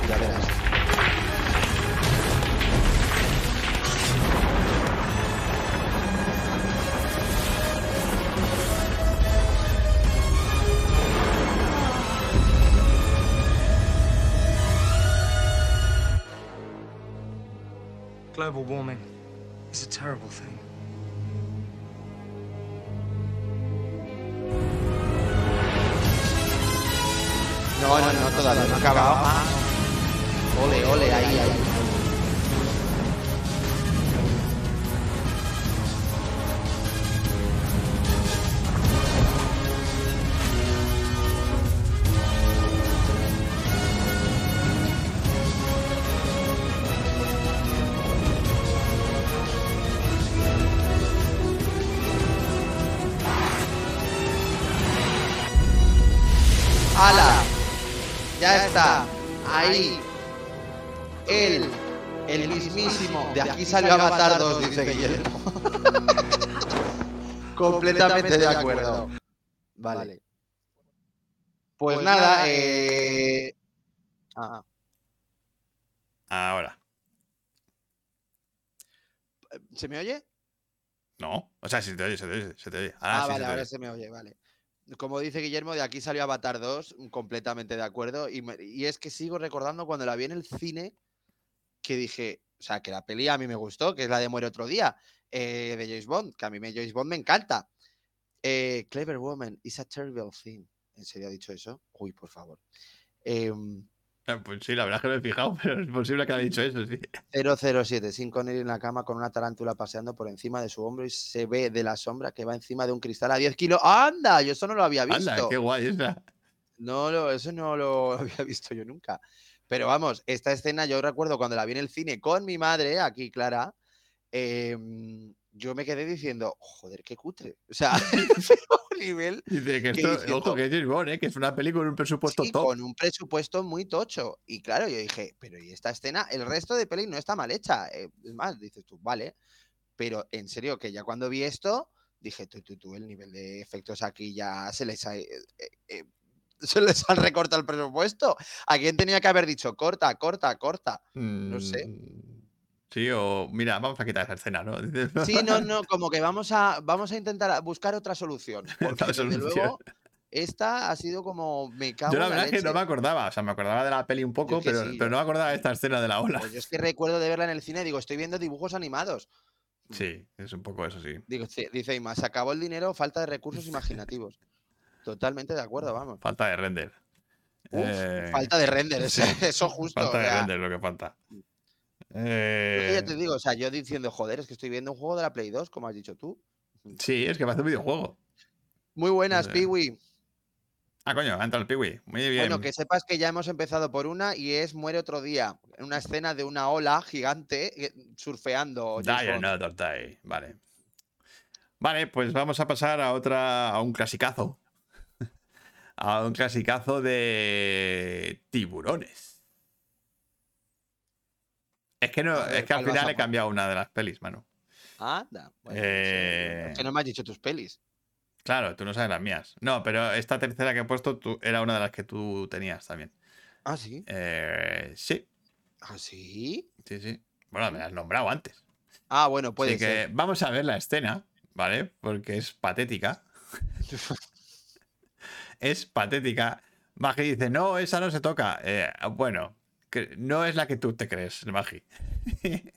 Verás. Global warming is a terrible thing. No, no, no, todavía no ha acabado. Ah. Ole, ole, ahí, ahí. Ahí. Él. El mismísimo. De aquí salió Avatar 2, dice Guillermo. *laughs* Completamente de acuerdo. Vale. Pues nada, eh. Ah, Ahora. ¿Se me oye? No. O sea, si te oye, se te oye. Se te oye. Ahora Ah, sí se vale, te ahora oye. se me oye, vale. Como dice Guillermo, de aquí salió Avatar 2, completamente de acuerdo. Y, es que sigo recordando cuando la vi en el cine, que dije, o sea, que la peli a mí me gustó, que es la de Muere otro día, eh, de James Bond, que a mí me, James Bond me encanta. Eh, Clever Woman is a terrible thing. ¿En serio ha dicho eso? Uy, por favor. Em, Pues sí, la verdad es que no he fijado, *laughs* pero es posible que haya dicho eso, sí. 007, sin Connery en la cama con una tarántula paseando por encima de su hombro y se ve de la sombra que va encima de un cristal a 10 kilos. ¡Anda! Yo eso no lo había visto. Anda, qué guay esa. No, lo- eso no lo *laughs* había visto yo nunca. Pero vamos, esta escena yo recuerdo cuando la vi en el cine con mi madre, aquí Clara, em, yo me quedé diciendo, joder, qué cutre. O sea, *laughs* pero nivel Dice que ¿Qué esto, diciendo? ojo, que es James Bond, ¿eh? que es una película con un presupuesto sí, top. con un presupuesto muy tocho. Y claro, yo dije, pero ¿y esta escena? El resto de peli no está mal hecha. Eh, es más, dices tú, vale. Pero en serio, que ya cuando vi esto, dije, tú, tú, tú, el nivel de efectos aquí ya se les ha, eh, eh, se les han recortado el presupuesto. ¿A quién tenía que haber dicho corta, corta, corta? no sé. Sí, o mira, vamos a quitar esa escena, *laughs* ¿no? Sí, no, no, como que vamos a, vamos a intentar buscar otra solución. *laughs* Porque desde solución. luego, esta ha sido como me cago Yo la verdad es que no me acordaba, o sea, me acordaba de la peli un poco, pero, sí, pero no me acordaba de esta escena de la ola. Pues yo es que recuerdo de verla en el cine y digo, estoy viendo dibujos animados. Sí, es un poco eso, sí. Digo, dice Ima, se acabó el dinero, falta de recursos imaginativos. *laughs* Totalmente de acuerdo, vamos. Falta de render. Uf, Eh, falta de render, eso, eso justo. Falta de render lo que falta. Eh, yo te digo, o sea, yo diciendo, joder, es que estoy viendo un juego de la Play 2, como has dicho tú. sí, es que parece un videojuego. Muy buenas, Eh, Piwi. Ah, coño, ha entrado el Piwi. Muy bien. Bueno, que sepas que ya hemos empezado por una y es Muere otro día. Una escena de una ola gigante eh, surfeando. Die another day. Vale. Vale, pues vamos a pasar a otra. a un clasicazo. *laughs* a un clasicazo de tiburones. Es que no, es que al ¿cuál vas final he cambiado una de las pelis, mano. Anda. bueno, Eh, Es que no me has dicho tus pelis. Claro, tú no sabes las mías. No, pero esta tercera que he puesto tú- era una de las que tú tenías también. Ah, sí. Eh, sí, Ah, sí. sí, sí. Bueno, me la has nombrado antes. Ah, bueno, puede Así que ser. vamos a ver la escena, ¿vale? Porque es patética. *laughs* es patética. Magi dice, no, esa no se toca. Eh, bueno, que no es la que tú te crees, Magi. *laughs*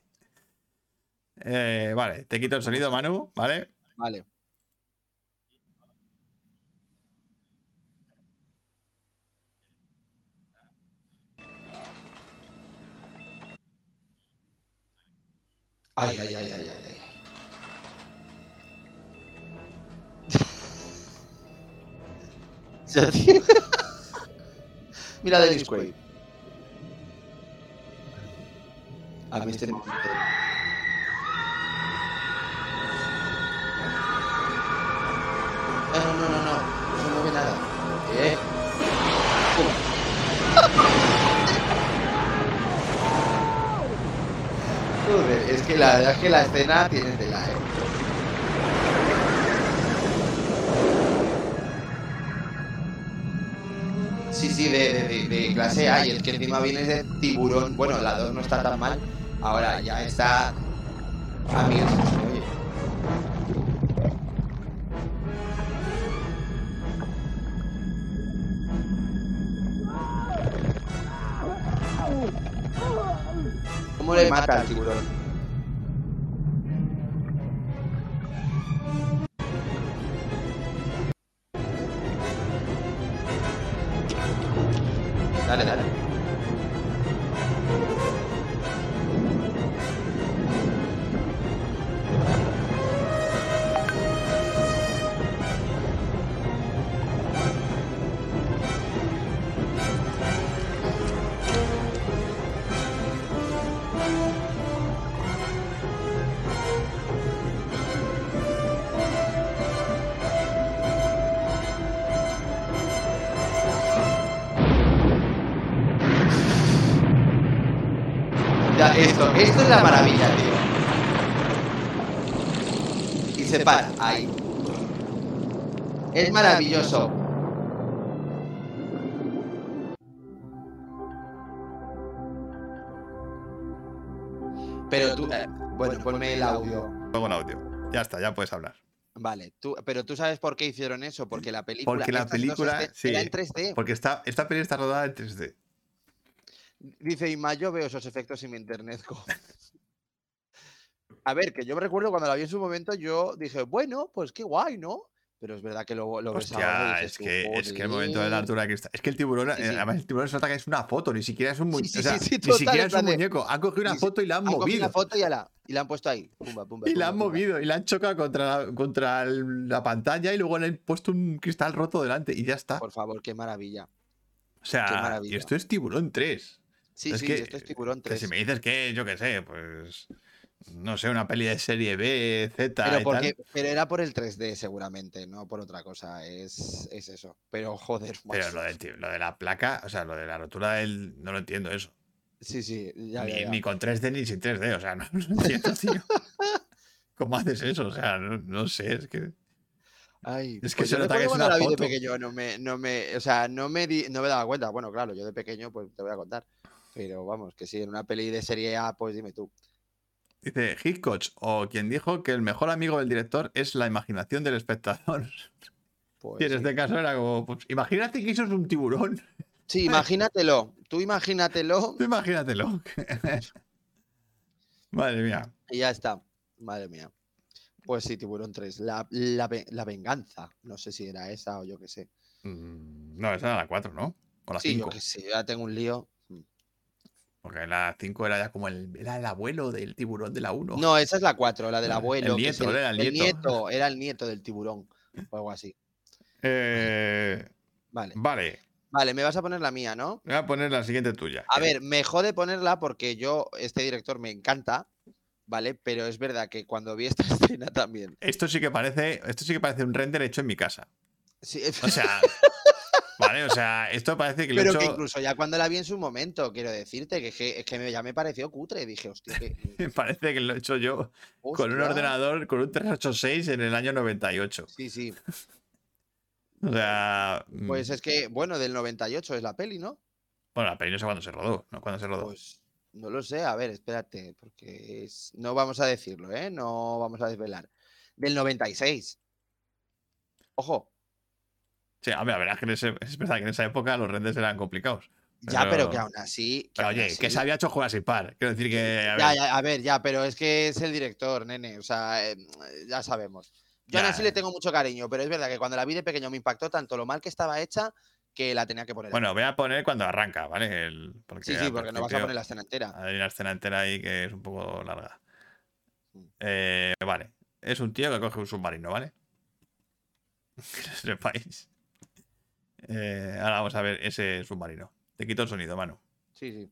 Eh, vale, te quito el sonido, Manu, ¿vale? Vale. Ay, ay, ay, ay, ay. *laughs* *laughs* Mira Dennis Quaid. A mí este momento. No, no, no, no, no. No se mueve nada. Eh. *laughs* Joder, es que la verdad es que la escena tiene tela, eh. Sí, sí, de, de- de- de clase A y es que encima viene de tiburón. Bueno, la 2 no está tan mal. Ahora ya está. Me oye. ¿Cómo le mata al tiburón? Maravilloso. Pero tú, eh, bueno, ponme el audio. Pongo el audio. Ya está, ya puedes hablar. Vale, tú, pero tú sabes por qué hicieron eso, porque la película. Porque la película, sí. era en 3D. Porque esta, esta peli está rodada en 3D. Dice Ima, yo veo esos efectos en mi internet. co". *laughs* A ver, que yo me recuerdo cuando la vi en su momento, yo dije, bueno, pues qué guay, ¿no? Pero es verdad que lo, lo ves ahora y Hostia, es tú, que, es que el momento de la altura de cristal. Es que el tiburón, Sí, eh, sí. además el tiburón se que es una foto, ni siquiera es un muñeco. Sí, ni total, siquiera es un muñeco. Han cogido una foto y la han Han cogido movido. una foto y, ala, y la han puesto ahí. Pumba, pumba, Y la han movido y la han chocado contra, la- contra la pantalla y luego le han puesto un cristal roto delante y ya está. Por favor, qué maravilla. O sea, y maravilla. esto es tiburón 3. Sí, Es sí, que- esto es tiburón Que 3. si me dices que, yo qué sé, pues. No sé, una peli de serie B, Z. Pero, y porque, tal. pero era por el 3D seguramente, no por otra cosa. Es, es eso. Pero joder, Pero lo, de la placa, o sea, lo de la rotura del. No lo entiendo eso. Sí, sí, ya, ni, ya, ya. ni con 3D ni sin 3D, o sea, *laughs* no, no entiendo, tío. ¿Cómo haces eso? O sea, no, no sé, es que. Ay, Es que pues se nota que es una la de foto. pequeño, no me, no me, o sea, no me, di- no me daba cuenta. Bueno, claro, yo de pequeño, pues te voy a contar. Pero vamos, que sí, en una peli de serie A, pues dime tú. Dice Hitchcock, o quien dijo que el mejor amigo del director es la imaginación del espectador. *laughs* Pues, y en sí. este caso era como, pues, imagínate que eso es un tiburón. Sí, *laughs* imagínatelo. Tú imagínatelo Tú imagínatelo. *laughs* Madre mía. y ya está. Madre mía. Pues sí, Tiburón 3. La, la, la venganza. No sé si era esa o yo qué sé. Mm, No, esa era la 4, ¿no? O la Sí, 5. yo qué sé. Ya tengo un lío. Porque la 5 era ya como el, era el abuelo del tiburón de la 1. No, esa es la 4, la del *laughs* El abuelo. es nieto, era el nieto. Era el nieto del tiburón. O algo así. *laughs* Eh, Vale. vale, Vale, me vas a poner la mía, ¿no? voy a poner la siguiente tuya. A ver, me jode ponerla porque yo, este director me encanta, ¿vale? Pero es verdad que cuando vi esta *laughs* escena también. Esto sí que parece, esto sí que parece un render hecho en mi casa. Sí, O sea, vale, o sea, esto parece que lo he pero que hecho, incluso ya cuando la vi en su momento, quiero decirte que, es que, es que ya me pareció cutre. Dije, hostia, que, *laughs* parece que lo he hecho yo con un ordenador, con un 386 en el año 98. Sí, sí. *laughs* O sea, mm, Pues es que, bueno, del 98 es la peli, ¿no? bueno, la peli no sé cuándo se rodó, ¿no? ¿Cuándo se rodó? Pues No lo sé, a ver, espérate, porque es... no vamos a decirlo, ¿eh? No vamos a desvelar. Del 96. Ojo, Sí, a ver, a ver, es, que en ese- es verdad que en esa época los renders eran complicados. ya, pero que aún así. que Pero aún oye, así- que se había hecho Jurassic Park. Quiero decir que. a Ya, ver, ya, a ver, ya, pero es que es el director, nene. O sea, eh, ya sabemos. Yo aún Ya, así le tengo mucho cariño, pero es verdad que cuando la vi de pequeño me impactó tanto lo mal que estaba hecha que la tenía que poner. Bueno, voy a poner cuando arranca, ¿vale? El- porque sí, sí, porque no vas a poner la escena entera. Hay una escena entera ahí que es un poco larga. Mm. Eh, vale. Es un tío que coge un submarino, ¿vale? *laughs* Que lo sepáis. Eh, ahora vamos a ver ese submarino. Te quito el sonido, mano. Sí, sí.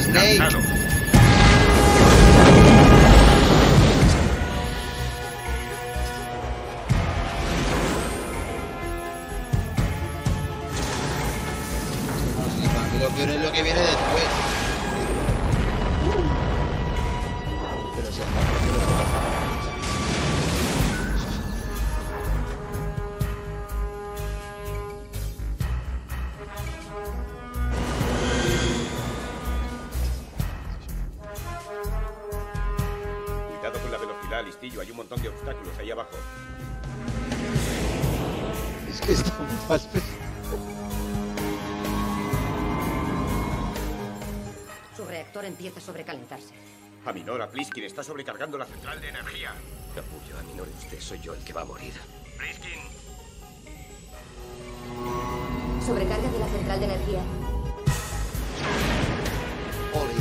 Snake. Es lo que viene después. Cuidado con la velocidad, listillo. Hay un montón de obstáculos ahí abajo. Es que está muy mal. Su reactor empieza a sobrecalentarse. Aminora, Pliskin está sobrecargando la central de energía. Capullo, Aminore, usted soy yo el que va a morir. Pliskin, Sobrecarga de la central de energía. Oli.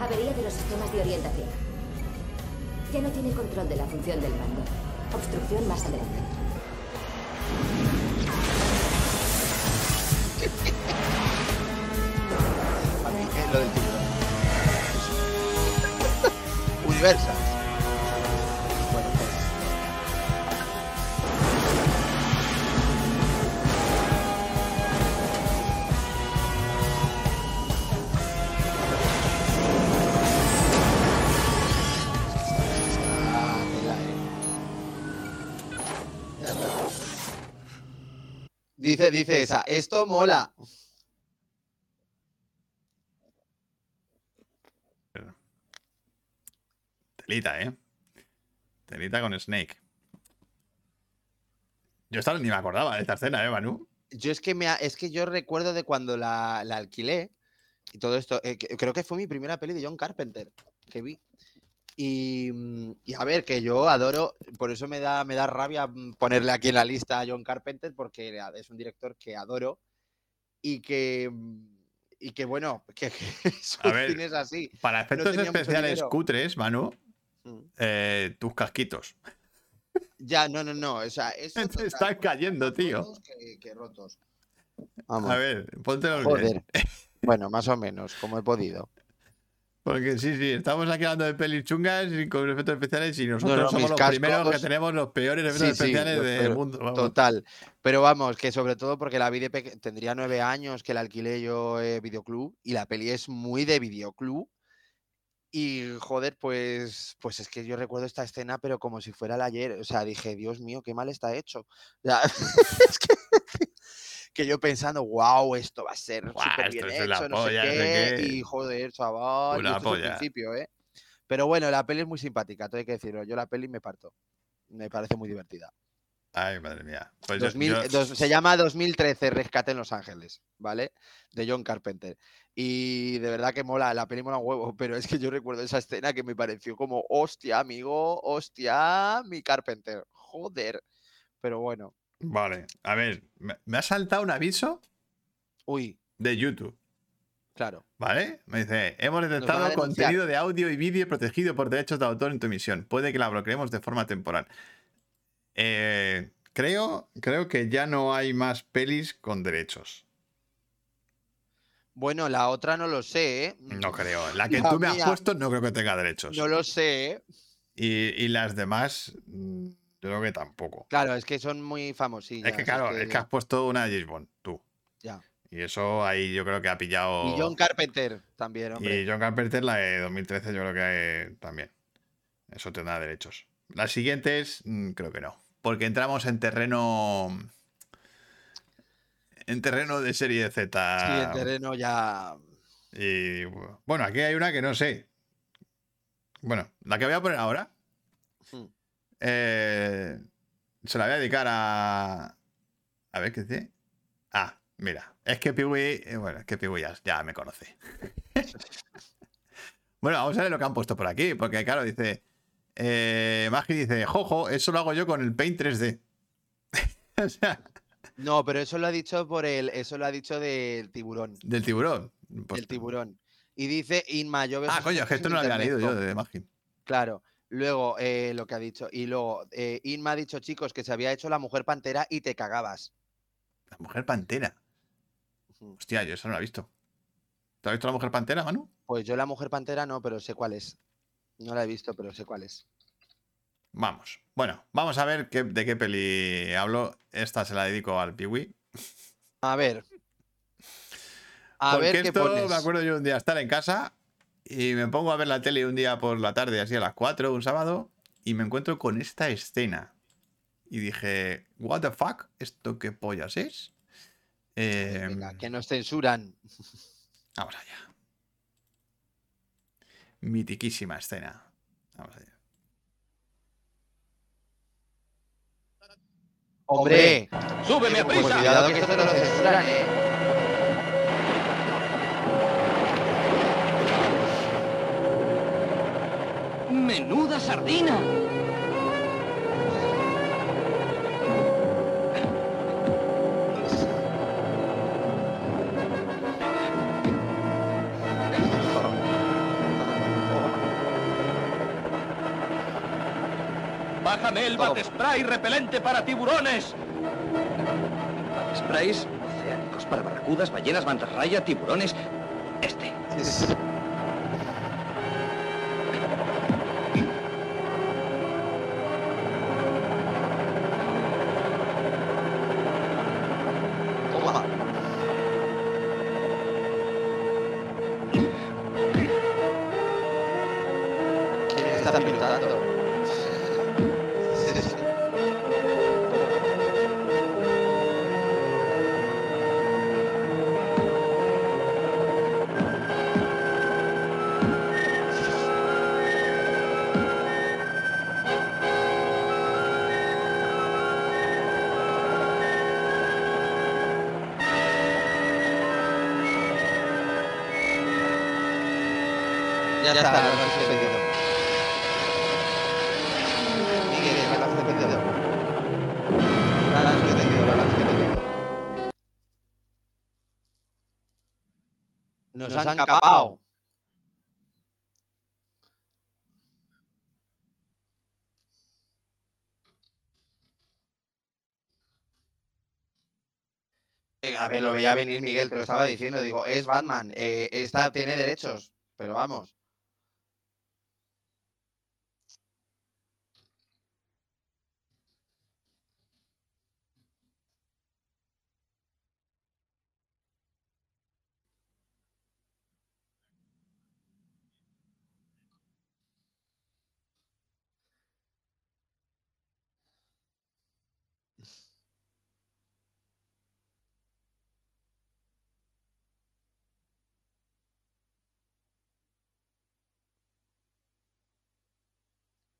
Avería de los sistemas de orientación. Ya no tiene control de la función del mando. Obstrucción más adelante. *laughs* A mí es lo del Dice, dice esa, esto mola. Telita, ¿eh? Telita con Snake. Yo esta ni me acordaba de esta escena, ¿eh, Manu? Yo es que me ha- es que yo recuerdo de cuando la, la alquilé y todo esto. eh, que- creo que fue mi primera peli de John Carpenter que vi. Y, mm, y a ver, que yo adoro, por eso me da, me da rabia mm, ponerle aquí en la lista a John Carpenter, porque es un director que adoro y que, mm, y que bueno, que, *laughs* que ver, cine es así. Para efectos especiales cutres, Manu. Eh, tus casquitos. Ya, no, no, no. O sea, eso *laughs* Te están porque cayendo, tío. Que, que rotos. Vamos. A ver, póntelos Joder. bien. *laughs* Bueno, más o menos, como he podido. Porque sí, sí, estamos aquí hablando de pelis chungas y con efectos especiales y nosotros no, somos los cascos- primeros que tenemos los peores efectos Sí, especiales los del mundo. vamos. Total. Pero vamos, que sobre todo porque la vi de tendría nueve años que la alquilé yo en videoclub y la peli es muy de videoclub. Y joder, pues, pues es que yo recuerdo esta escena, pero como si fuera el ayer. O sea, dije, Dios mío, qué mal está hecho. O sea, *laughs* es que, que yo pensando, wow, esto va a ser súper bien hecho, no sé polla, no sé qué. qué. Y joder, chaval, y Una es el principio, ¿eh? Pero bueno, la peli es muy simpática, todo hay que decirlo. Yo la peli me parto. Me parece muy divertida. Ay, madre mía. Pues yo- 2000 yo- eh, dos- se llama 2013 Rescate en Los Ángeles, ¿vale? De John Carpenter. Y de verdad que mola, la peli mola un huevo, pero es que yo recuerdo esa escena que me pareció como, hostia, amigo, hostia, mi Carpenter, joder. Pero bueno, Vale, a ver, me, ha saltado un aviso uy, de YouTube. claro. ¿Vale? Me dice, hemos detectado contenido de audio y vídeo protegido por derechos de autor en tu emisión. Puede que la bloqueemos de forma temporal. Eh, creo, creo que ya no hay más pelis con derechos. Bueno, la otra no lo sé, ¿eh? No creo. La que La tú me has puesto no creo que tenga derechos. No lo sé, ¿eh? Y, y las demás, mm, yo creo que tampoco. Claro, es que son muy famosillas. es que claro, es que has puesto una de James tú. Ya. Y eso ahí yo creo que ha pillado. Y John Carpenter también, hombre. Y John Carpenter, la de 2013, yo creo que también. Eso tendrá derechos. Las siguientes, mm, creo que no. porque entramos en terreno. En terreno de serie Z. Sí, en terreno ya. Y bueno, aquí hay una que no sé. Bueno, la que voy a poner ahora. Hmm. eh, se la voy a dedicar a. A ver qué dice. Ah, mira. Es que Piwi. eh, Bueno, es que Piwi ya, ya me conoce. *laughs* bueno, vamos a ver lo que han puesto por aquí. Porque, claro, dice. Eh, Magi dice: Jojo, eso lo hago yo con el Paint 3D. *laughs* o sea, No, pero eso lo ha dicho por el. Eso lo ha dicho del tiburón. del tiburón. Pues- del tiburón. Y dice Inma, yo veo. ah, coño, es que esto no lo había leído yo de Magi. Claro. Luego, eh, lo que ha dicho. Y luego, eh, Inma ha dicho, chicos, que se había hecho la mujer pantera y te cagabas. La mujer pantera. Hostia, yo eso no lo he visto. ¿Te has visto la mujer pantera, Manu? Pues yo la mujer pantera no, pero sé cuál es. No la he visto, pero sé cuál es. Vamos. Bueno, vamos a ver qué- de qué peli hablo. Esta se la dedico al Piwi. A ver. A Porque ver qué esto pones. me acuerdo yo un día estar en casa y me pongo a ver la tele un día por la tarde, así a las 4, un sábado, y me encuentro con esta escena. Y dije, ¿What the fuck? ¿Esto qué pollas es? Eh, Venga, que nos censuran. Vamos allá. Mitiquísima escena. Vamos allá. ¡Hombre! ¡Súbeme a Pues prisa! cuidado que esto censuran, ¿eh? ¡Menuda sardina! ¡Bájame el bat spray repelente para tiburones! Bat sprays oceánicos para barracudas, ballenas, mantarraya, tiburones. Este. Toma. ¿Quién está pilotando? Ya está, lo has suspendido. Miguel, me lo has suspendido. Lo has suspendido, lo has suspendido. Nos han capado. A ver, lo veía venir Miguel, te lo estaba diciendo. Digo, es Batman, eh, esta tiene derechos, pero vamos.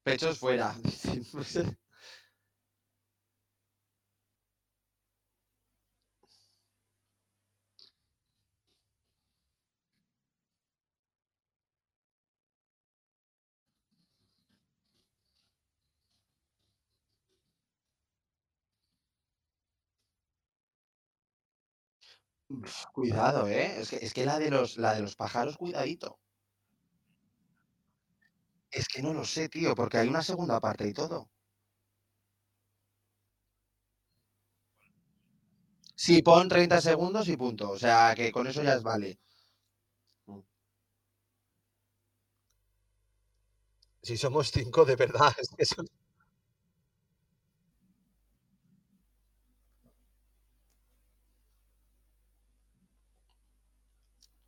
Pechos fuera. *laughs* Cuidado, ¿eh? Es que, es que la de los, la de los pájaros, cuidadito. Es que no lo sé, tío, porque hay una segunda parte y todo. Sí, pon 30 segundos y punto. O sea, que con eso ya es vale. Si somos cinco, de verdad. *laughs* Es que son-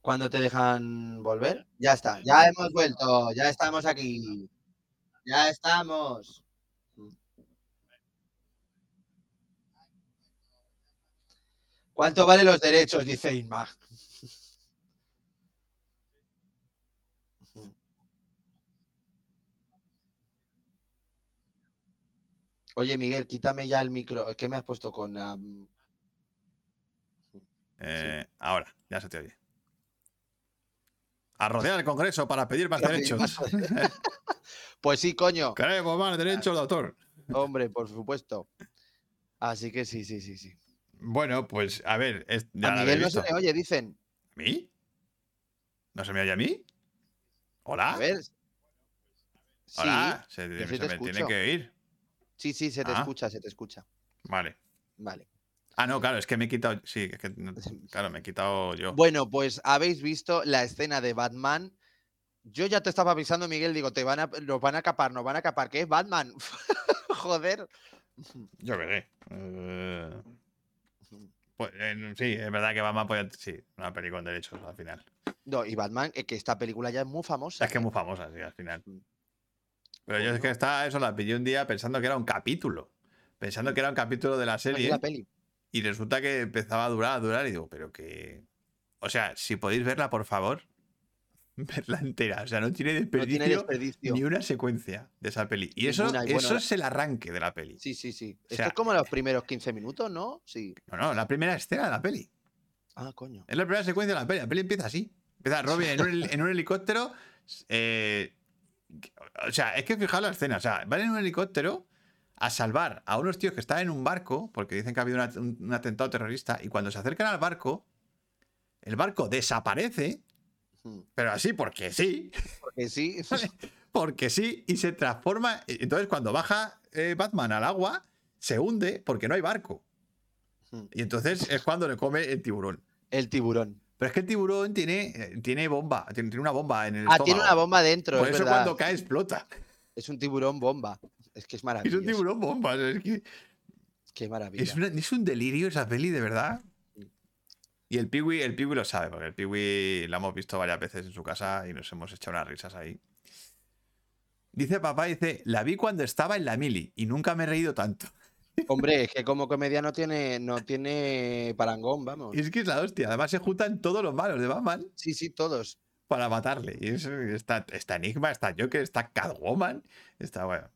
cuando te dejan volver. Ya está, ya hemos vuelto, ya estamos aquí. Ya estamos. ¿Cuánto valen los derechos? Dice Inma. Oye, Miguel, quítame ya el micro. ¿Qué me has puesto con. Eh, ahora, ya se te oye. A rodear el Congreso para pedir *laughs* más derechos. Pues sí, coño. Queremos más derechos de autor. Hombre, por supuesto. Así que sí, sí, sí, sí. Bueno, pues a ver. es- A Miguel no se le oye, dicen. ¿A mí? ¿No se me oye a mí? ¿Hola? A ver. Sí, ¿Hola? Se, sí se me tiene que oír. sí, sí, se te Ah. escucha, se te escucha. Vale. Vale. Ah, no, claro, es que me he quitado. Sí, es que. no- Claro, me he quitado yo. Bueno, pues habéis visto la escena de Batman. Yo ya te estaba avisando, Miguel, digo, te van a, nos van a capar, nos van a capar, que es Batman. *laughs* Joder. Yo qué sé. Eh, pues, eh, sí, es verdad que Batman podía. Sí, una película con derechos al final. No, y Batman, es que esta película ya es muy famosa. Es que es ¿eh? muy famosa, sí, al final. Mm. Pero yo es que estaba, eso la pillé un día pensando que era un capítulo. Pensando que era un capítulo de la serie. la peli. Y resulta que empezaba a durar, a durar. Y digo, pero que. O sea, si podéis verla, por favor, *laughs* verla entera. O sea, no tiene No desperdicio, tiene desperdicio. ni una secuencia de esa peli. Y eso, Ninguna, y bueno, eso es el arranque de la peli. Sí, sí, sí. Esto sea, es como los primeros 15 minutos, ¿no? Sí. No, no, la primera escena de la peli. Ah, coño. Es la primera secuencia de la peli. La peli empieza así. Empieza Robin en un, en un helicóptero. eh, o sea, es que fijaos la escena. O sea, van en un helicóptero a salvar a unos tíos que están en un barco, porque dicen que ha habido una- un, un atentado terrorista, y cuando se acercan al barco, el barco desaparece, Mm. pero así porque sí, Porque sí. *laughs* porque sí, y se transforma. Entonces, cuando baja eh, Batman al agua, se hunde porque no hay barco. Mm. Y entonces es cuando le come el tiburón. El tiburón. Pero es que el tiburón tiene, eh, tiene bomba, tiene, tiene una bomba en el Ah, tiene una bomba dentro. Por es eso verdad. cuando cae explota. Es un tiburón bomba. Es que es *laughs* Es maravilloso. un tiburón bomba. Es, que Qué maravilla. es, una- es un delirio esa peli, de verdad. Y el Piwi, el Piwi lo sabe, porque el Piwi la hemos visto varias veces en su casa y nos hemos echado unas risas ahí. Dice papá, dice, la vi cuando estaba en la mili y nunca me he reído tanto. *laughs* Hombre, es que como comedia no tiene, no tiene parangón, vamos. Y es que es la hostia. Además se juntan todos los malos de Batman Sí, sí, todos. para matarle. Y es- está, está Enigma, está Joker, está Catwoman. Está bueno.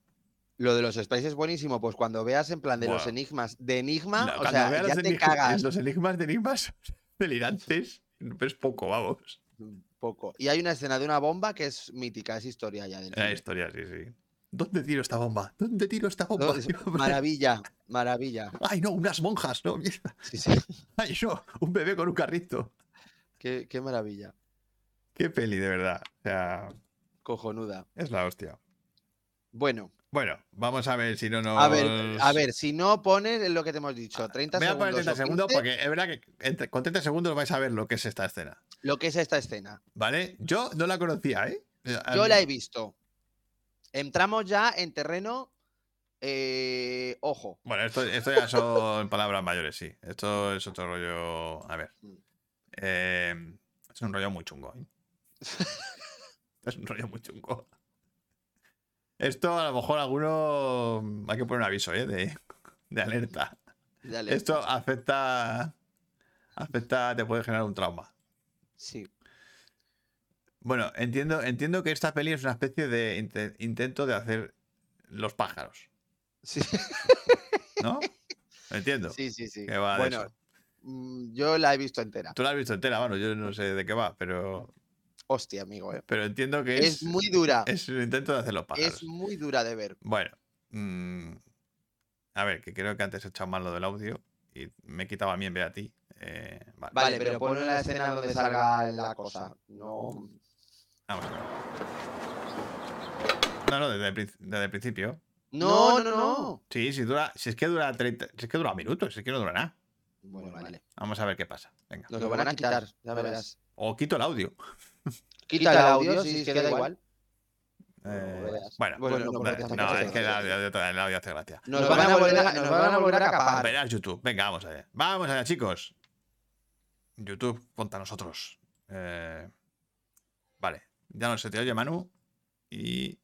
Lo de los sprays es buenísimo, pues cuando veas en plan de los enigmas de enigma, No, o sea, ya te cagas los enigmas de enigmas son *laughs* delirantes. Es poco, vamos. poco. Y hay una escena de una bomba que es mítica, es historia ya del historia, sí, sí. ¿Dónde tiro esta bomba? ¿Dónde tiro esta bomba? *laughs* Maravilla, maravilla. Ay, no, unas monjas, no, mierda. *laughs* Sí, sí. Ay, no, un bebé con un carrito. Qué, qué maravilla. Qué peli, de verdad. O sea, Cojonuda. es la hostia. Bueno, Bueno, vamos a ver si no nos. a ver, a ver, si no pones lo que te hemos dicho, 30 Voy a segundos. poner 30 o segundos 15, porque es verdad que entre- con 30 segundos vais a ver lo que es esta escena. Lo que es esta escena. ¿Vale? Yo no la conocía, ¿eh? Yo la he visto. Entramos ya en terreno. eh, ojo. Bueno, esto, esto ya son *laughs* palabras mayores, sí. Esto es otro rollo. A ver. Mm. Eh, es un rollo muy chungo. ¿eh? *laughs* es un rollo muy chungo. Esto a lo mejor alguno. Hay que poner un aviso, ¿eh? De, de alerta. Esto afecta. Afecta, te puede generar un trauma. Sí. Bueno, entiendo, entiendo que esta peli es una especie de inte- intento de hacer los pájaros, Sí, *laughs* ¿no? Entiendo. sí, sí. sí. Que va de Bueno, mm, yo la he visto entera. Tú la has visto entera, bueno, yo no sé de qué va, pero, Hostia, amigo. eh. pero entiendo que es, Es muy dura. es un intento de hacer los pájaros. Es muy dura de ver. Bueno, mm, a ver, que creo que antes he echado mal lo del audio y me he quitado a mí en vez de a ti. Eh, vale, Vale, pero ponlo en la escena donde salga la cosa. No. vamos a ver. No, no, desde el, princi- desde el principio. No, no, no. Sí, si dura, si es que dura 30, si es que dura minutos, si es que no dura nada. Bueno, vale. Vamos a ver qué pasa. Venga. Nos lo van a quitar, ya verás. O quito el audio. Quita el audio, si es que da igual. Eh, bueno, Bueno, no, es que el audio, el audio hace gracia. Nos van a volver a, nos van a, volver a capar. Verás YouTube. Venga, vamos allá. Vamos allá, chicos. YouTube, ponte a nosotros. Eh, vale, ya no se te oye, Manu. Y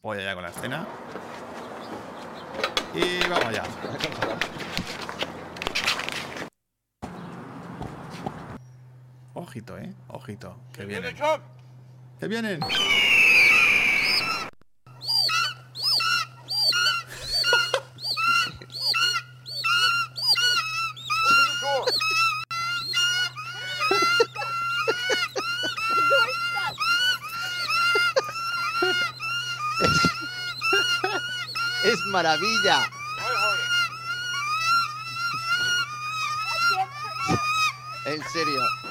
voy allá con la escena. Y vamos allá. *laughs* Ojito, eh. Ojito. Que vienen. Que vienen. Es maravilla. En serio.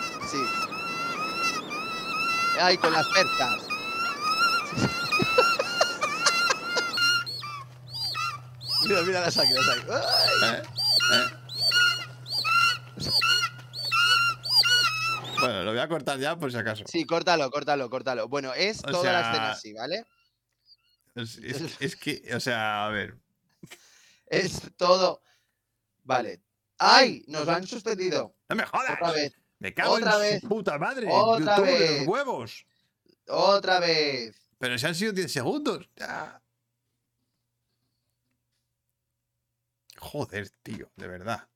Ay, con las percas. *laughs* mira, mira las águilas ahí. ¡Ay! Eh, eh. Bueno, lo voy a cortar ya por si acaso. Sí, córtalo, córtalo, córtalo. Bueno, es O toda la sea- escena así, ¿vale? Es, es- es que, o sea, a ver. Es todo. Vale. ¡Ay! Nos han suspendido. ¡No me jodas! Otra vez. Me cago Otra en vez. su puta madre. Otra YouTube de los huevos. Otra vez. Pero si han sido 10 segundos. Joder, tío, de verdad.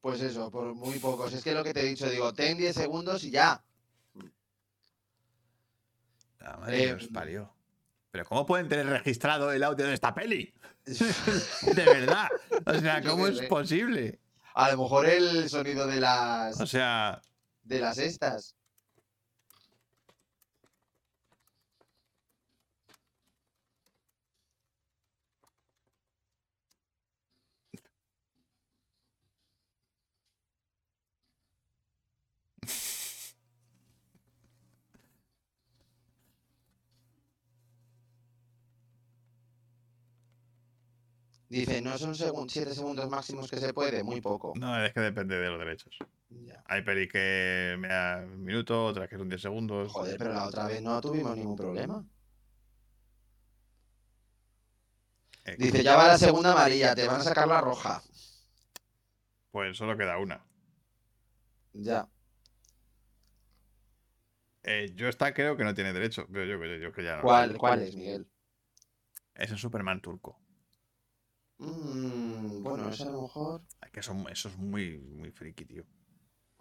Pues eso, por muy pocos. Es que lo que te he dicho, digo, ten 10 segundos y ya. La madre Eh, parió. Pero ¿cómo pueden tener registrado el audio de esta peli? *laughs* *laughs* De verdad. O sea, ¿cómo es posible? A lo mejor el sonido de las O sea, de las estas. Dice, no son 7 segundos máximos que se puede, muy poco. no, es que depende de los derechos. Ya. Hay peli que me da un minuto, otras que son 10 segundos. Joder, pero la otra vez no tuvimos ningún problema. Eh, Dice, ya va la segunda amarilla, te van a sacar la roja. Pues solo queda una. Ya. Eh, yo esta creo que no tiene derecho, yo, yo, yo que ya no. ¿Cuál, cuál es, Miguel? Es el Superman turco. Mm, bueno, eso a lo mejor. Es que eso, eso es muy, muy friki, tío.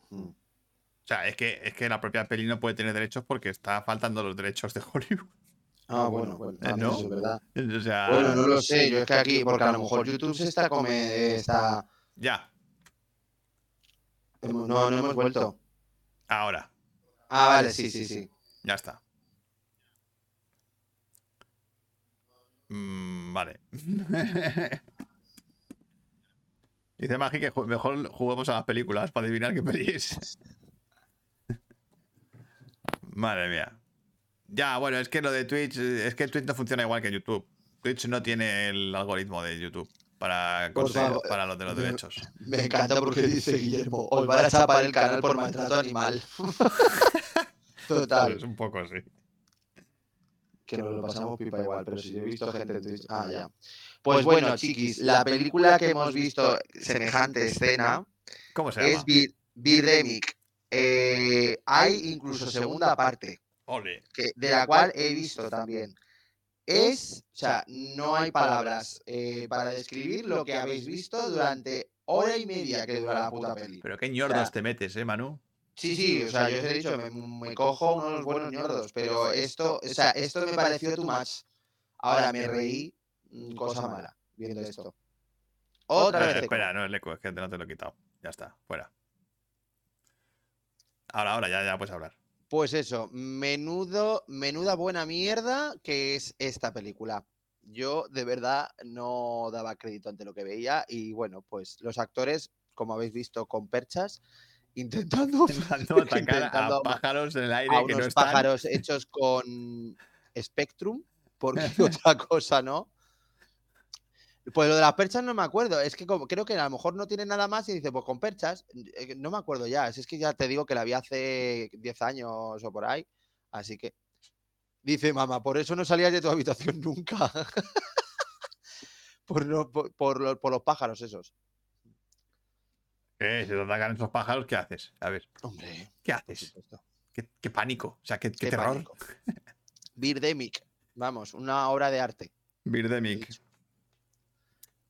Mm. O sea, es que, es que la propia peli no puede tener derechos porque está faltando los derechos de Hollywood. Ah, bueno, bueno, Eh, también ¿no? eso es verdad. O sea, Bueno, no lo sé, yo es que aquí, porque a lo mejor YouTube se está come, está. ya, hemos- No, no hemos vuelto. ahora, Ah, vale, sí, sí, sí. ya está. Mm, vale. *laughs* Dice Magi que ju- mejor juguemos a las películas para adivinar qué peli es. *laughs* Madre mía. Ya, bueno, es que lo de Twitch, es que Twitch no funciona igual que YouTube. Twitch no tiene el algoritmo de YouTube para, Por conseguir- favor, para los de los me- derechos. Me encanta porque dice Guillermo, os van a chapar el canal por maltrato animal. *laughs* Total. Es un poco así. que nos lo pasamos pipa igual, pero si yo he visto gente en Twitch. Ah, ya. Pues bueno, chiquis, la película que hemos visto, semejante escena, ¿Cómo se llama? es Bir- Birdemic. Eh, hay incluso segunda parte, Ole. que, de la cual he visto también. Es, o sea, no hay palabras eh, para describir lo que habéis visto durante hora y media que dura la puta peli. Pero qué ñordos sea, te metes, ¿eh, Manu? Sí, sí, o sea, yo os he dicho, me, me cojo unos buenos ñordos, pero esto, o sea, esto me pareció too much. Ahora me reí, cosa mala, viendo esto. Otra vez. eco. espera, no es eco, es que no te lo he quitado. Ya está, fuera. Ahora, ahora, ya, ya puedes hablar. Pues eso, menudo, menuda buena mierda que es esta película. Yo de verdad no daba crédito ante lo que veía y bueno, pues los actores, como habéis visto, con perchas, *laughs* intentando, *laughs* Intentando atacar intentando a pájaros en el aire a que no unos están. pájaros hechos con *laughs* Spectrum, porque otra cosa no. Pues lo de las perchas no me acuerdo. Es que como, creo que a lo mejor no tiene nada más y dice, pues con perchas. eh, No me acuerdo ya. Es que ya te digo que la vi hace 10 años o por ahí. Así que. Dice mamá, por eso no salías de tu habitación *laughs* nunca. por, lo- por, por lo- por los pájaros esos. ¿Qué? Si te atacan esos pájaros, ¿qué haces? A ver, Hombre, ¿qué haces? ¿Qué, qué pánico? O sea, qué, qué Qué terror. pánico. *laughs* Birdemic. Vamos, una obra de arte. Birdemic.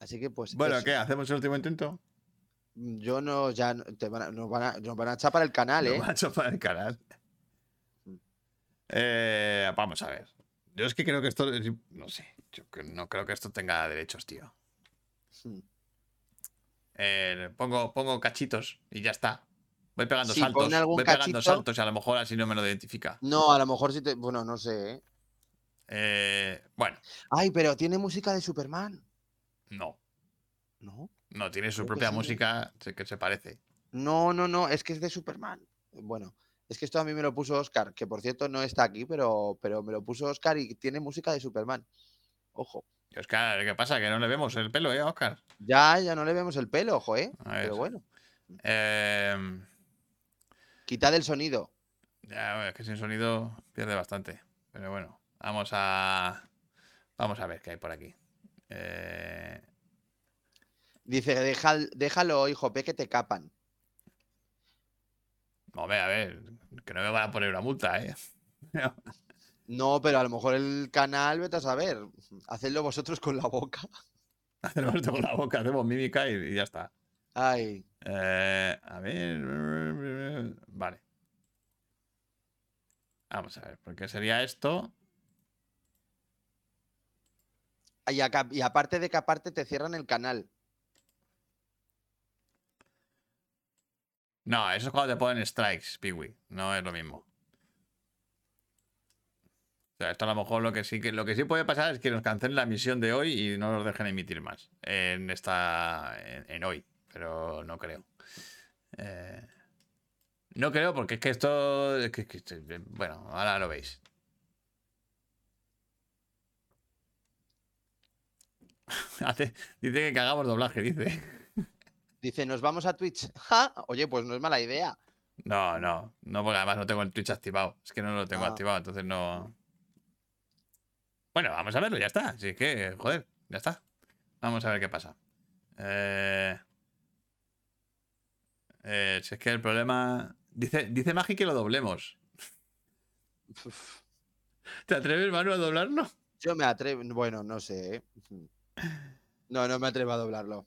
Así que pues. Bueno, eso. ¿qué? ¿Hacemos el último intento? Yo no, ya no- te van a, nos, van a, nos van a chapar el canal, ¿eh? van a chapar el canal. Eh, vamos a ver. Yo es que creo que esto. No sé. Yo no creo que esto tenga derechos, tío. Hmm. Eh, pongo, pongo cachitos y ya está. Voy pegando Sí, saltos. Voy pegando saltos y a lo mejor así no me lo identifica. No, a lo mejor sí te. Bueno, no sé, ¿eh? Eh, bueno, Ay, pero tiene música de Superman. No. No. No, tiene su Creo propia sí. música que se parece. No, no, no, es que es de Superman. Bueno, es que esto a mí me lo puso Oscar, que por cierto no está aquí, pero, pero me lo puso Oscar y tiene música de Superman. Ojo. Oscar, ¿qué pasa? Que no le vemos el pelo, ¿eh, Oscar? Ya, ya no le vemos el pelo, ojo, ¿eh? Pero bueno, Eh, quitad el sonido. ya, es que sin sonido pierde bastante. Pero bueno, vamos a. Vamos a ver qué hay por aquí. Eh, Dice, "Deja- déjalo, hijo, pe que te capan. hombre, a ver, que no me van a poner una multa, ¿eh? *laughs* No, pero a lo mejor el canal, vete a saber. Hacedlo vosotros con la boca. *laughs* Hacemos esto con la boca, hacemos mímica y, y ya está. Ay, Eh, a ver. Vale. Vamos a ver, porque sería esto. Y, aca- y aparte de que aparte te cierran el canal. No, eso es cuando te ponen strikes, Piwi. No es lo mismo. O sea, esto a lo mejor lo que sí que lo que sí puede pasar es que nos cancelen la emisión de hoy y no nos dejen emitir más en esta en, hoy, pero no creo. Eh, no creo porque es que esto es que- que- bueno, ahora lo veis. *laughs* Hace- dice que cagamos doblaje, dice. Dice, nos vamos a Twitch. *laughs* Ja, Oye, pues no es mala idea. No, no, no, porque además no tengo el Twitch activado. Es que no lo tengo Ah. activado, entonces no. Bueno, vamos a verlo, ya está. Así que, joder, ya está. Vamos a ver qué pasa. Eh... eh, si es que el problema. Dice, dice Magi que lo doblemos. ¿Te atreves, Manu, a doblarlo? Yo me atrevo. Bueno, no sé. No, no me atrevo a doblarlo.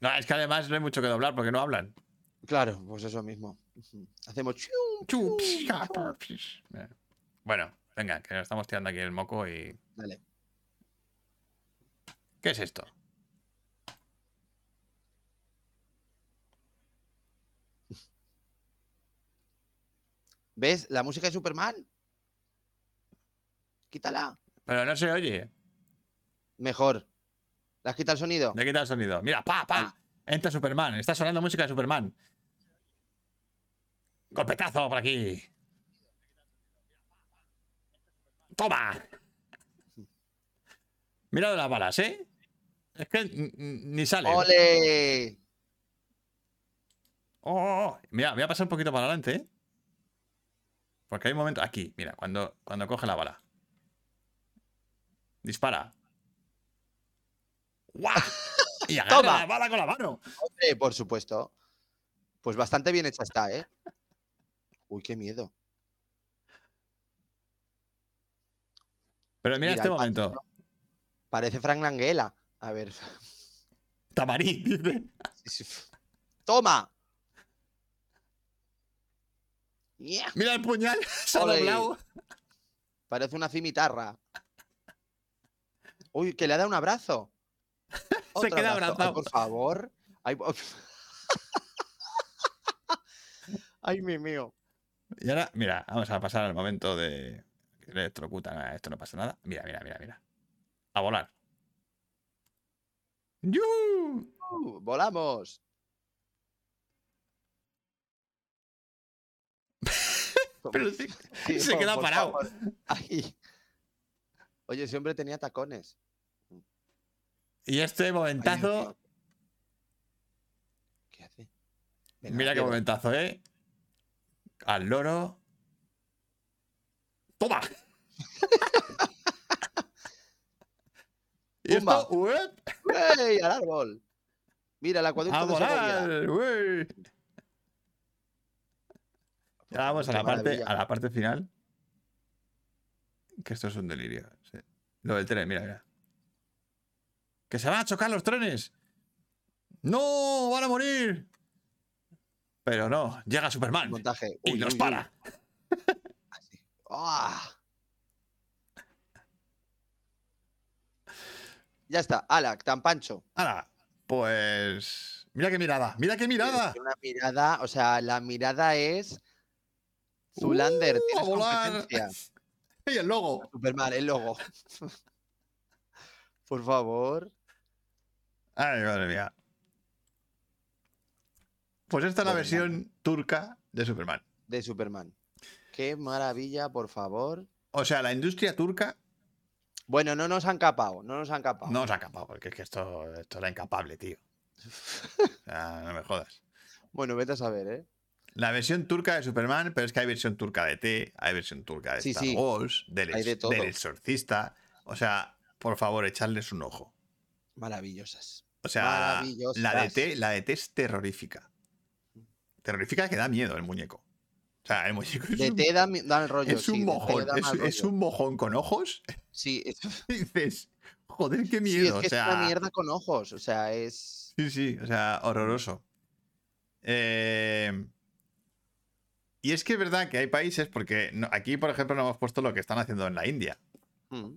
No, es que además no hay mucho que doblar porque no hablan. Claro, pues eso mismo. Hacemos. chiu, Chu, chiu, psh, chiu. psh. Eh, Bueno, venga, que nos estamos tirando aquí el moco y. Dale. ¿Qué es esto? ¿Ves? La música de Superman. Quítala. Pero no se oye. Mejor. ¿Le has quitado el sonido? Le quita el sonido. Mira, pa, pa. Entra Superman. Está sonando música de Superman. Golpetazo por aquí. Toma. Mira de las balas, ¿eh? Es que ni sale. ¡Ole! Oh, oh, oh. Mira, voy a pasar un poquito para adelante, ¿eh? Porque hay un momento. Aquí, mira, cuando, cuando coge la bala. Dispara. ¡Guau! *laughs* Y agarra Toma. la bala con la mano. Hombre, por supuesto. Pues bastante bien hecha está, ¿eh? Uy, qué miedo. Pero mira, Mira, este momento. pato, Parece Frank Langella. A ver. Tamarí, dice. ¡Toma! ¡Yeah! Mira el puñal. *laughs* Se ha doblado. Parece una cimitarra. Uy, que le ha dado un abrazo. *laughs* Se queda abrazo. Ay, abrazado. por favor. *laughs* Ay, mi mío. Y ahora, mira, vamos a pasar al momento de. que Electrocutan. Ah, Esto no pasa nada. Mira, mira, mira, mira. A volar. ¡Yu! Uh, volamos. *laughs* Pero sí, se queda parado. Ay. Oye, ese hombre tenía tacones. Y este momentazo. ¿Qué hace? Venga, Mira qué momentazo, ¿eh? Al loro. ¡Toma! *laughs* y esto. ¡Ey! Al árbol. Mira, el acueducto ¡A de volar! ¡Uey! Ya vamos a la, parte, a la parte final. Que esto es un delirio. sí. Lo del tren, mira, mira. ¡Que se van a chocar los trenes! ¡No! ¡Van a morir! Pero no, llega Superman Montaje. y Uy, los uy, uy. para. Así. ¡Ah! Ya está, ala, tan pancho. Ahora, pues. Mira qué mirada, mira qué mirada. Es Una mirada, o sea, la mirada es. Zulander, Uh, a tienes volar. competencia. *laughs* Y el logo. Superman, el logo. *laughs* Por favor. Ay, madre mía. Pues esta es la versión turca de Superman. De Superman. Qué maravilla, por favor. O sea, la industria turca Bueno, no nos han capado, no nos han capado. no se ha capado, porque es que esto, esto era incapable, tío. *laughs* O sea, no me jodas. Bueno, vete a saber, ¿eh? La versión turca de Superman, pero es que hay versión turca de T, hay versión turca de Sí, Star sí. Wars, del, de del exorcista. O sea, por favor, echarles un ojo. Maravillosas. O sea, la de. T, la de T es terrorífica. Terrorífica que da miedo el muñeco. O sea, el muñeco es De un, té da, el rollo. es un sí, mojón. Es, un mojón con ojos. Sí, *laughs* es, Y dices, joder, qué sí, es miedo. que o sea, es una mierda con ojos. O sea, es. Sí, sí, o sea, horroroso. Eh, y es que es verdad que hay países, porque aquí, por ejemplo, no hemos puesto lo que están haciendo en la India. Mm.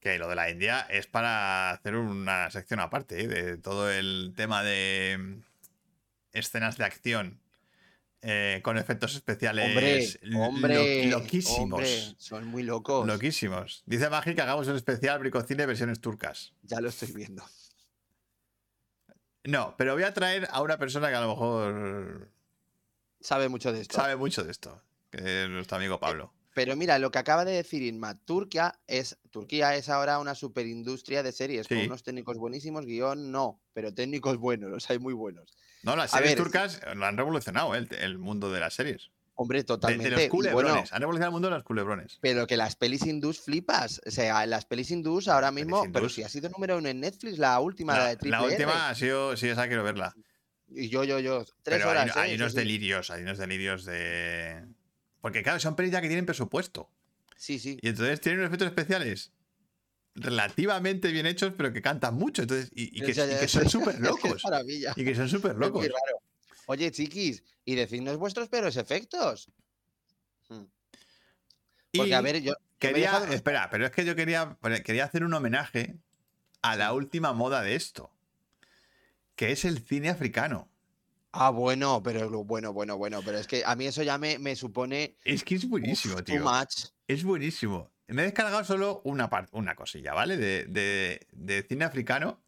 Que lo de la India es para hacer una sección aparte, ¿eh? de todo el tema de mm, escenas de acción eh, con efectos especiales Hombre, lo- hombre, loquísimos. hombre, son muy locos. Loquísimos. Dice Magi que hagamos un especial Bricocine versiones turcas. Ya lo estoy viendo. No, pero voy a traer a una persona que a lo mejor Sabe mucho de esto. sabe mucho de esto, que es nuestro amigo Pablo. Pero mira, lo que acaba de decir Inma, Turquía es, Turquía es ahora una superindustria de series con unos técnicos buenísimos, guion no, pero técnicos *laughs* buenos, los hay muy buenos. No, las series ver, turcas lo han revolucionado, ¿eh? el, el mundo de las series. Hombre, totalmente. de los culebrones. bueno, Han revolucionado el mundo de los culebrones. pero que las pelis hindús flipas. O sea, las pelis hindús ahora mismo, pero si ha sido número uno en Netflix, la última, la, La, de Triple la R. última ha sido, sí, esa quiero verla. Y yo, yo, yo. Tres Pero horas. hay, hay ¿eh? unos Sí, sí. delirios, hay unos delirios de. Porque claro, son pelis ya que tienen presupuesto. Sí, sí. Y entonces tienen unos efectos especiales relativamente bien hechos, pero que cantan mucho. Entonces, y, y que, Ya, ya, *laughs* y que son súper Es que es locos. Y que son súper Es locos. raro. Oye, chiquis, y decidnos vuestros peores efectos. Hmm. Porque, Y a ver, yo. quería, dejado espera, pero es que yo quería, quería hacer un homenaje a la última moda de esto, que es el cine africano. Ah, bueno, pero bueno, bueno, bueno, pero es que a mí eso ya me, me supone Es que es buenísimo, uf, tío. too much. Es buenísimo. Me he descargado solo una parte, una cosilla, ¿vale? De, de- de cine africano.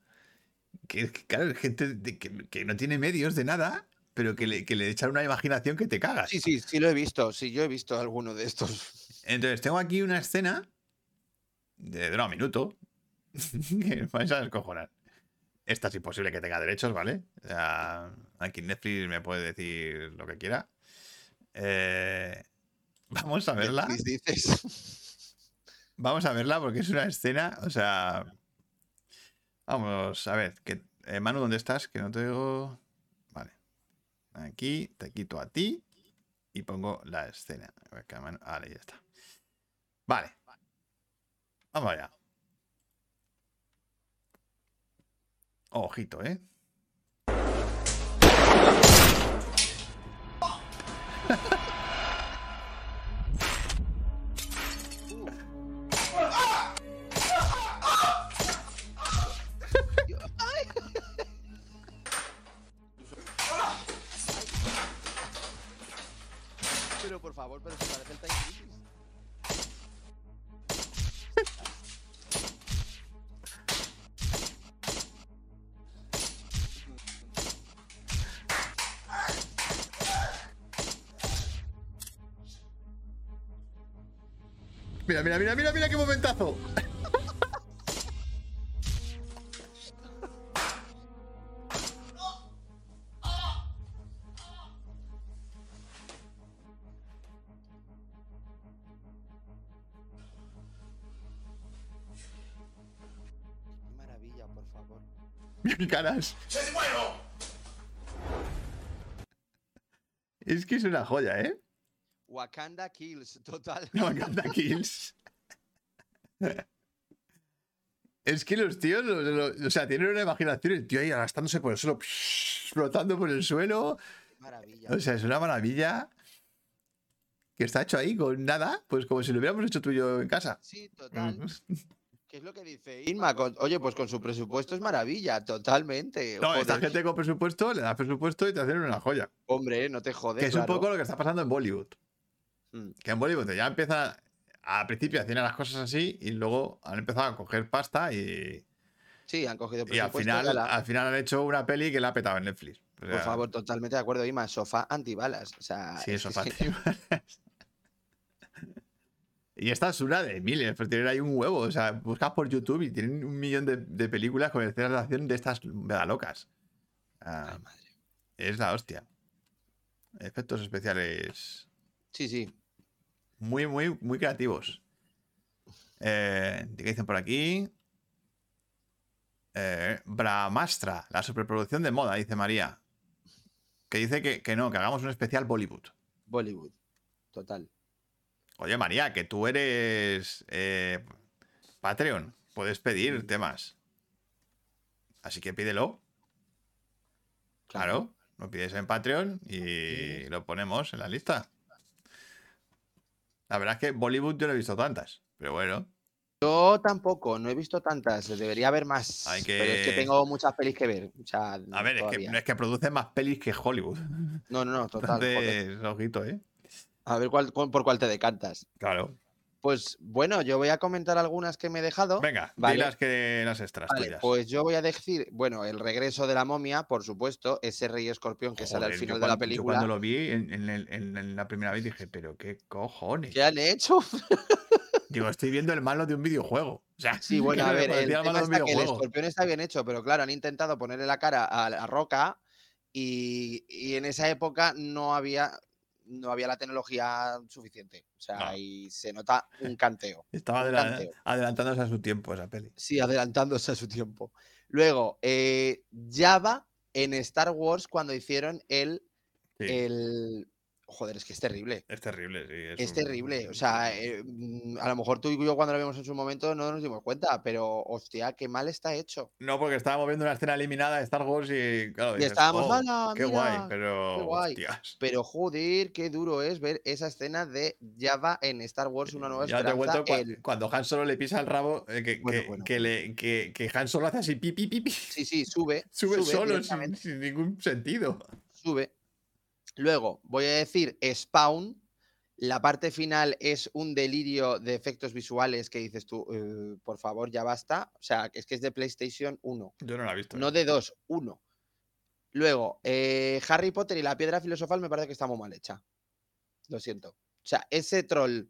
Que, que, claro, gente de- que, que no tiene medios de nada, pero que le, que le echan una imaginación que te cagas. Sí, sí, sí lo he visto, sí, yo he visto alguno de estos. Entonces, tengo aquí una escena de dura un minuto *laughs* que vais a descojonar. Esta es imposible que tenga derechos, ¿vale? Aquí Netflix me puede decir lo que quiera. Eh, vamos a verla. ¿Qué dices? Vamos a verla porque es una escena, o sea... Vamos a ver, que, eh, Manu, ¿dónde estás? Que no te digo... Vale. Aquí te quito a ti y pongo la escena. Vale, ya está. Vale. Vamos allá. Ojito, ¿eh? *laughs* mi caras. Es que es una joya, ¿eh? Wakanda Kills, total. *laughs* Encanta Kills. Es que los tíos, los- los- o sea, tienen una imaginación, el tío ahí arrastrándose por el suelo, flotando por el suelo. Maravilla. O sea, es una maravilla que está hecho ahí con nada, pues como si lo hubiéramos hecho tú y yo en casa. Sí, total. ¿Qué es lo que dice Inma? Con- oye, pues con su presupuesto es maravilla, totalmente. No, esta Joder, gente con presupuesto, le das presupuesto y te hacen una joya. Hombre, no te jodes. Que es un poco lo que está pasando en Bollywood. Mm. Que en Bollywood ya empiezan, al principio hacían las cosas así y luego han empezado a coger pasta y, Sí, han cogido y al, presupuesto. final, al final han hecho una peli que la ha petado en Netflix. O Por favor, totalmente de acuerdo, Inma. Sofá antibalas. O sea, Sí, que fácil. *laughs* Y esta es una de miles, pues tienen ahí un huevo. O sea, buscas por YouTube y tienen un millón de, de películas con escenas de acción de estas mega locas. Ah, Ay, madre. es la hostia. Efectos especiales Sí, sí. muy, muy, muy creativos. Eh, ¿Qué dicen por aquí? Eh, Brahmastra, la superproducción de moda, dice María. Que dice que, que no, que hagamos un especial Bollywood. Bollywood. Total. Oye, María, que tú eres eh, Patreon. Puedes pedir temas. Así que pídelo. Claro. Lo pides en Patreon y lo ponemos en la lista. La verdad es que Bollywood yo no he visto tantas. Pero bueno, Yo tampoco, no he visto tantas. Debería haber más. Hay Pero es que que- tengo muchas pelis que ver. O sea, a ver, es que, es que produce más pelis que Hollywood. No, no, no, total. Entonces, ojito, ¿eh? A ver cuál, por cuál te decantas. Claro. Pues bueno, yo voy a comentar algunas que me he dejado. Venga, Vale. di las que las extras Vale, tuyas. pues yo voy a decir, bueno, el regreso de la momia, por supuesto, ese rey escorpión que sale al final de la película. Yo cuando lo vi en, en el- en- en la primera vez dije, pero qué cojones. ¿Qué han hecho? *laughs* Digo, estoy viendo el malo de un videojuego. O sea, Sí, bueno, a *laughs* ver, el tema está que escorpión está bien hecho, pero claro, han intentado ponerle la cara a la roca y, y en esa época no había, no había la tecnología suficiente. O sea, No. y se nota un canteo. Estaba un adela- canteo. adelantándose a su tiempo esa peli. Sí, adelantándose a su tiempo. Luego, eh, Java en Star Wars cuando hicieron el, Sí, el... Joder, es que es terrible. es terrible, sí. Es un- terrible. O sea, eh, mm, a lo mejor tú y yo cuando lo vimos en su momento no nos dimos cuenta, pero hostia, qué mal está hecho. No, porque estábamos viendo una escena eliminada de Star Wars y claro, Y dices, estábamos, "Oh, "Hala, qué mira, guay, pero qué guay". hostias. Pero joder, qué duro es ver esa escena de Java en Star Wars Una Nueva Ya te Esperanza. el- cuando Han Solo le pisa el rabo, eh, que, Bueno, que- bueno. que le- que- que Han Solo hace así pi, pi, pi, pi. Sí, sí, sube. *laughs* Sube, solo sin ningún sentido. Sube. Luego, voy a decir Spawn. La parte final es un delirio de efectos visuales que dices tú, "Eh, por favor, ya basta. O sea, es que es de PlayStation 1. Yo no la he visto. No eh. de dos, uno. Luego, eh, Harry Potter y la piedra filosofal me parece que está muy mal hecha. Lo siento. O sea, ese troll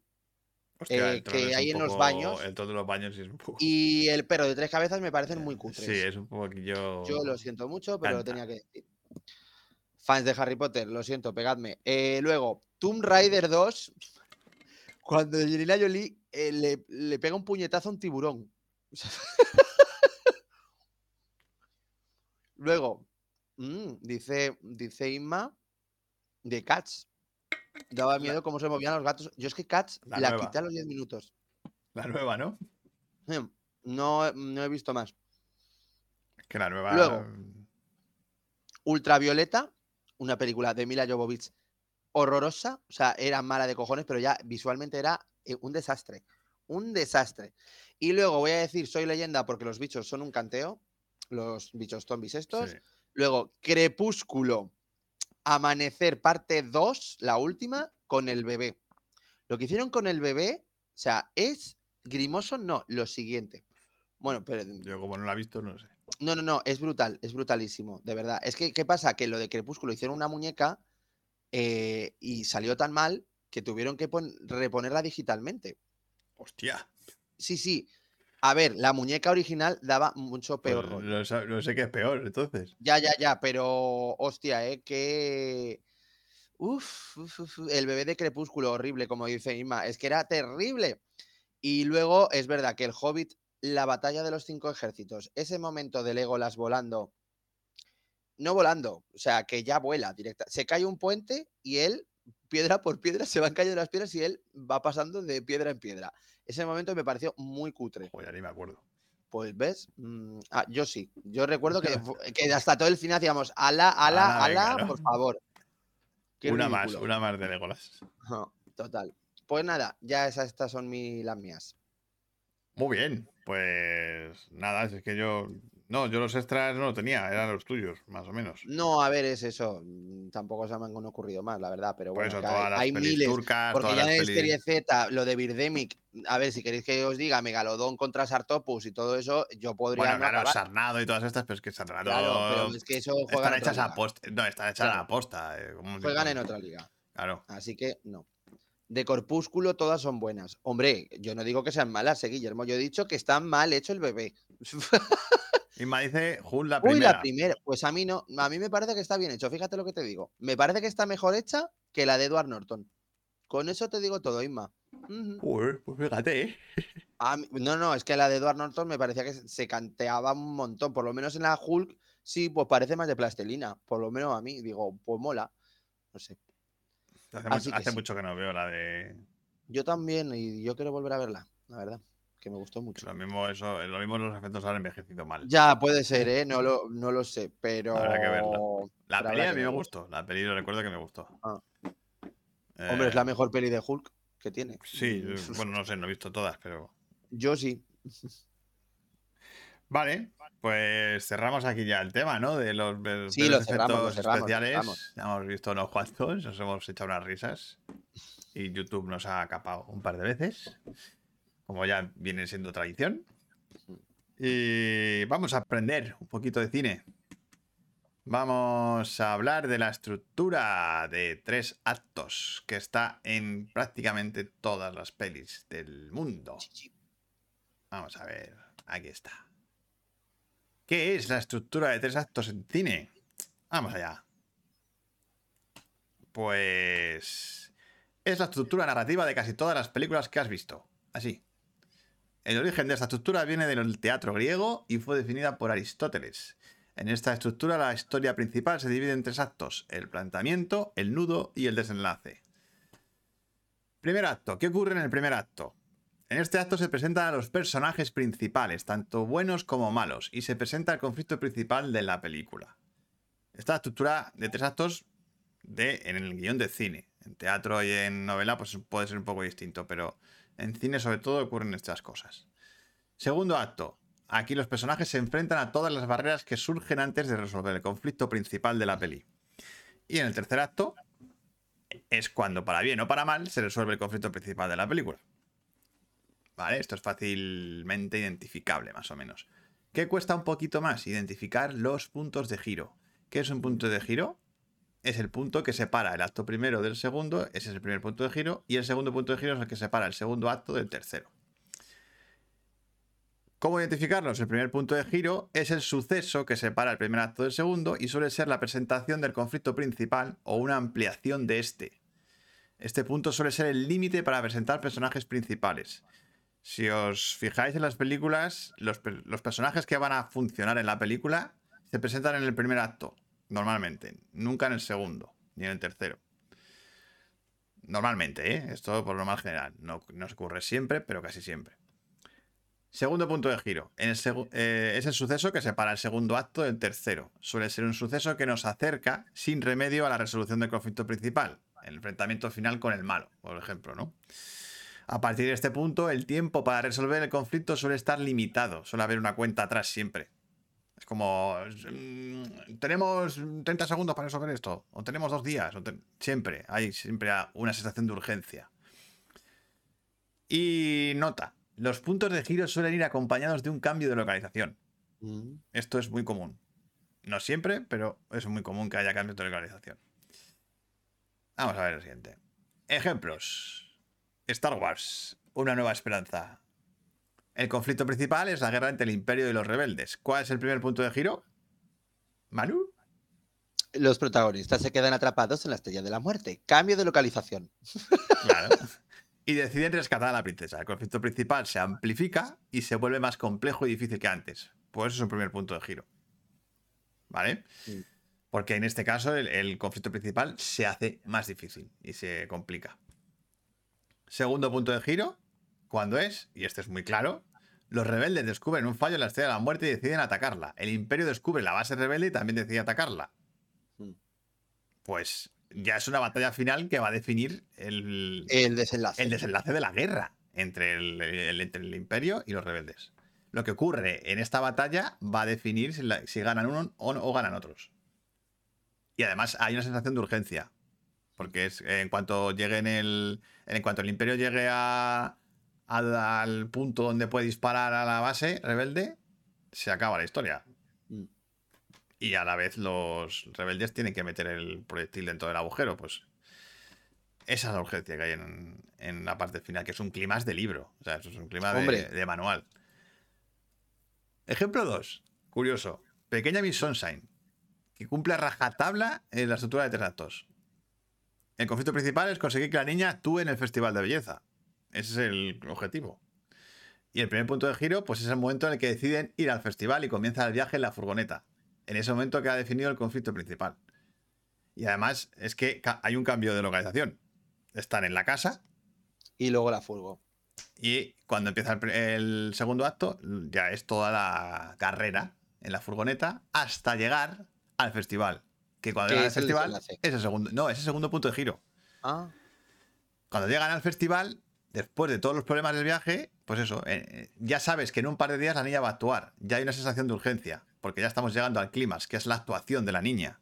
Hostia, eh, el troll que hay en los poco- baños. El troll de los baños sí es un poco. y el perro de tres cabezas me parecen muy cutres. Sí, es un poquillo. Yo lo siento mucho, pero lo tenía que decir. Fans de Harry Potter, lo siento, pegadme. Eh, luego, Tomb Raider 2, *laughs* cuando Angelina Jolie eh, le, le pega un puñetazo a un tiburón. *laughs* Luego, mm, dice, dice Inma, de Cats. Daba miedo cómo se movían los gatos. Yo es que Cats La la, quité a los 10 minutos. La nueva, ¿no? No, no he visto más. Es que la nueva. Luego. Ultravioleta, una película de Mila Jovovich horrorosa, o sea, era mala de cojones, pero ya visualmente era eh, un desastre, un desastre. Y luego voy a decir Soy leyenda porque los bichos son un canteo, los bichos zombies estos. Sí. Luego Crepúsculo, Amanecer parte 2, la última, con el bebé. Lo que hicieron con el bebé, o sea, es grimoso, no, lo siguiente. Bueno, pero Yo, como no la he visto, no sé. No, no, no, es brutal, es brutalísimo, de verdad. Es que, ¿qué pasa? Que lo de Crepúsculo hicieron una muñeca eh, y salió tan mal que tuvieron que pon- reponerla digitalmente. Hostia. Sí, sí. A ver, la muñeca original daba mucho peor rollo. no, sa- no sé qué es peor, entonces. Ya, ya, ya, pero hostia, ¿eh? Que... Uf, uf, uf, uf, el bebé de Crepúsculo, horrible, como dice Inma, es que era terrible. Y luego es verdad que el Hobbit, la batalla de los cinco ejércitos, ese momento de Legolas volando, no volando, o sea, que ya vuela directa. Se cae un puente y él, piedra por piedra, se van cayendo las piedras y él va pasando de piedra en piedra. Ese momento me pareció muy cutre. Joder, ni me acuerdo. Pues ves, Mm, ah, yo sí. Yo recuerdo que, *laughs* que hasta todo el cine hacíamos ala, ala, Ala, venga, ¿no? por favor. Qué una más, una más de Legolas. Ajá, Total. Pues nada, ya esas, estas son mi, las mías. Muy bien, pues nada, es que yo. No, yo los extras no los tenía, eran los tuyos, más o menos. No, a ver, es eso. mm, Tampoco se me han ocurrido más, la verdad, pero Por bueno, eso, que todas hay, las hay miles. turcas, Porque todas ya las en. Serie Z, lo de Birdemic, a ver, si queréis que os diga Megalodón contra Sartopus y todo eso, yo podría Bueno, no claro, acabar. Sarnado y todas estas, pero es que Sarnado. Claro, pero es que eso juegan están hechas a posta. No, están hechas Claro. a posta. eh, ¿cómo se Juegan en otra liga. Claro. Así que no. De Corpúsculo todas son buenas. Hombre, yo no digo que sean malas, eh, Guillermo. Yo he dicho que está mal hecho el bebé. *laughs* Inma dice, Jun la Uy, primera. la primera. Pues a mí no. A mí me parece que está bien hecho. Fíjate lo que te digo. Me parece que está mejor hecha que la de Edward Norton. Con eso te digo todo. Joder, pues fíjate, ¿eh? *laughs* Mí- no, no, es que la de Edward Norton me parecía que se canteaba un montón. Por lo menos en la Hulk, sí, pues parece más de plastelina. Por lo menos a mí, digo, pues mola. No sé. Hace, Así mucho, que hace sí. mucho que no veo la de. Yo también, y yo quiero volver a verla, la verdad. Que me gustó mucho. Lo mismo, eso, lo mismo los efectos han envejecido mal. Ya, puede ser, ¿eh? No lo, no lo sé, pero. Habrá que verla. La pero peli a mí me gustó. La peli lo recuerdo que me gustó. Ah. Hombre, es la Eh, mejor peli de Hulk que tiene. Sí, *laughs* bueno, no sé, no he visto todas, pero. Yo sí. Vale, pues cerramos aquí ya el tema, ¿no? De los, de Sí, lo los cerramos, lo cerramos, lo especiales. cerramos. Ya hemos visto unos cuantos, nos hemos echado unas risas. Y YouTube nos ha capado un par de veces, como ya viene siendo tradición. Y vamos a aprender un poquito de cine. Vamos a hablar de la estructura de tres actos que está en prácticamente todas las pelis del mundo. Vamos a ver, aquí está. ¿Qué es la estructura de tres actos en cine? Vamos allá. Pues es la estructura narrativa de casi todas las películas que has visto. Así. El origen de esta estructura viene del teatro griego y fue definida por Aristóteles. En esta estructura la historia principal se divide en tres actos, el planteamiento, el nudo y el desenlace. Primer acto. ¿Qué ocurre en el primer acto? En este acto se presentan a los personajes principales, tanto buenos como malos, y se presenta el conflicto principal de la película. Esta estructura de tres actos de, en el guion de cine. En teatro y en novela pues puede ser un poco distinto, pero en cine sobre todo ocurren estas cosas. Segundo acto. Aquí los personajes se enfrentan a todas las barreras que surgen antes de resolver el conflicto principal de la peli. Y en el tercer acto es cuando, para bien o para mal, se resuelve el conflicto principal de la película. ¿Vale? Esto es fácilmente identificable, más o menos. ¿Qué cuesta un poquito más? Identificar los puntos de giro. ¿Qué es un punto de giro? Es el punto que separa el acto primero del segundo, ese es el primer punto de giro, y el segundo punto de giro es el que separa el segundo acto del tercero. ¿Cómo identificarlos? El primer punto de giro es el suceso que separa el primer acto del segundo y suele ser la presentación del conflicto principal o una ampliación de este. Este punto suele ser el límite para presentar personajes principales. Si os fijáis en las películas, los, per- los personajes que van a funcionar en la película se presentan en el primer acto, normalmente, nunca en el segundo, ni en el tercero. Normalmente, ¿eh? Esto por lo más general. No, no ocurre siempre, pero casi siempre. Segundo punto de giro. Eh, es el suceso que separa el segundo acto del tercero. Suele ser un suceso que nos acerca sin remedio a la resolución del conflicto principal, el enfrentamiento final con el malo, por ejemplo, ¿no? A partir de este punto, el tiempo para resolver el conflicto suele estar limitado, suele haber una cuenta atrás siempre. Es como, mm, tenemos 30 segundos para resolver esto, o tenemos dos días, o siempre, hay siempre una sensación de urgencia. Y nota, los puntos de giro suelen ir acompañados de un cambio de localización. Mm. Esto es muy común. No siempre, pero es muy común que haya cambios de localización. Vamos a ver el siguiente. Ejemplos. Star Wars, una nueva esperanza. El conflicto principal es la guerra entre el imperio y los rebeldes. ¿Cuál es el primer punto de giro? ¿Manu? Los protagonistas se quedan atrapados en la estrella de la muerte. Cambio de localización. Claro. *laughs* Y deciden rescatar a la princesa. El conflicto principal se amplifica y se vuelve más complejo y difícil que antes. Pues eso es un primer punto de giro. ¿Vale? Sí. Porque en este caso el, el conflicto principal se hace más difícil y se complica. Segundo punto de giro, cuando es, y este es muy claro, Los rebeldes descubren un fallo en la estrella de la muerte y deciden atacarla. El imperio descubre la base rebelde y también decide atacarla. Mm. Pues ya es una batalla final que va a definir el, El desenlace. el desenlace de la guerra entre el, el- entre el imperio y los rebeldes. Lo que ocurre en esta batalla va a definir si, la- si ganan uno o, o ganan otros. Y además hay una sensación de urgencia. Porque es, en cuanto llegue en el. En cuanto el imperio llegue a, al, al punto donde puede disparar a la base rebelde, se acaba la historia. Mm. Y a la vez los rebeldes tienen que meter el proyectil dentro del agujero. Pues esa es la urgencia que hay en, en la parte final, que es un clima de libro. O sea, eso es un clima de, manual. Ejemplo 2. Curioso. Pequeña Miss Sunshine. Que cumple a rajatabla en la estructura de tres actos. El conflicto principal es conseguir que la niña actúe en el festival de belleza. Ese es el objetivo. Y el primer punto de giro, pues es el momento en el que deciden ir al festival y comienza el viaje en la furgoneta. En ese momento queda definido el conflicto principal. Y además es que hay un cambio de localización. Están en la casa Y luego la furgo. y cuando empieza el, el segundo acto ya es toda la carrera en la furgoneta hasta llegar al festival. Que cuando llegan al festival desenlace. es el segundo, no, es el segundo punto de giro. Ah, Cuando llegan al festival, después de todos los problemas del viaje, pues eso, eh, eh, ya sabes que en un par de días la niña va a actuar. Ya hay una sensación de urgencia, porque ya estamos llegando al clímax, que es la actuación de la niña.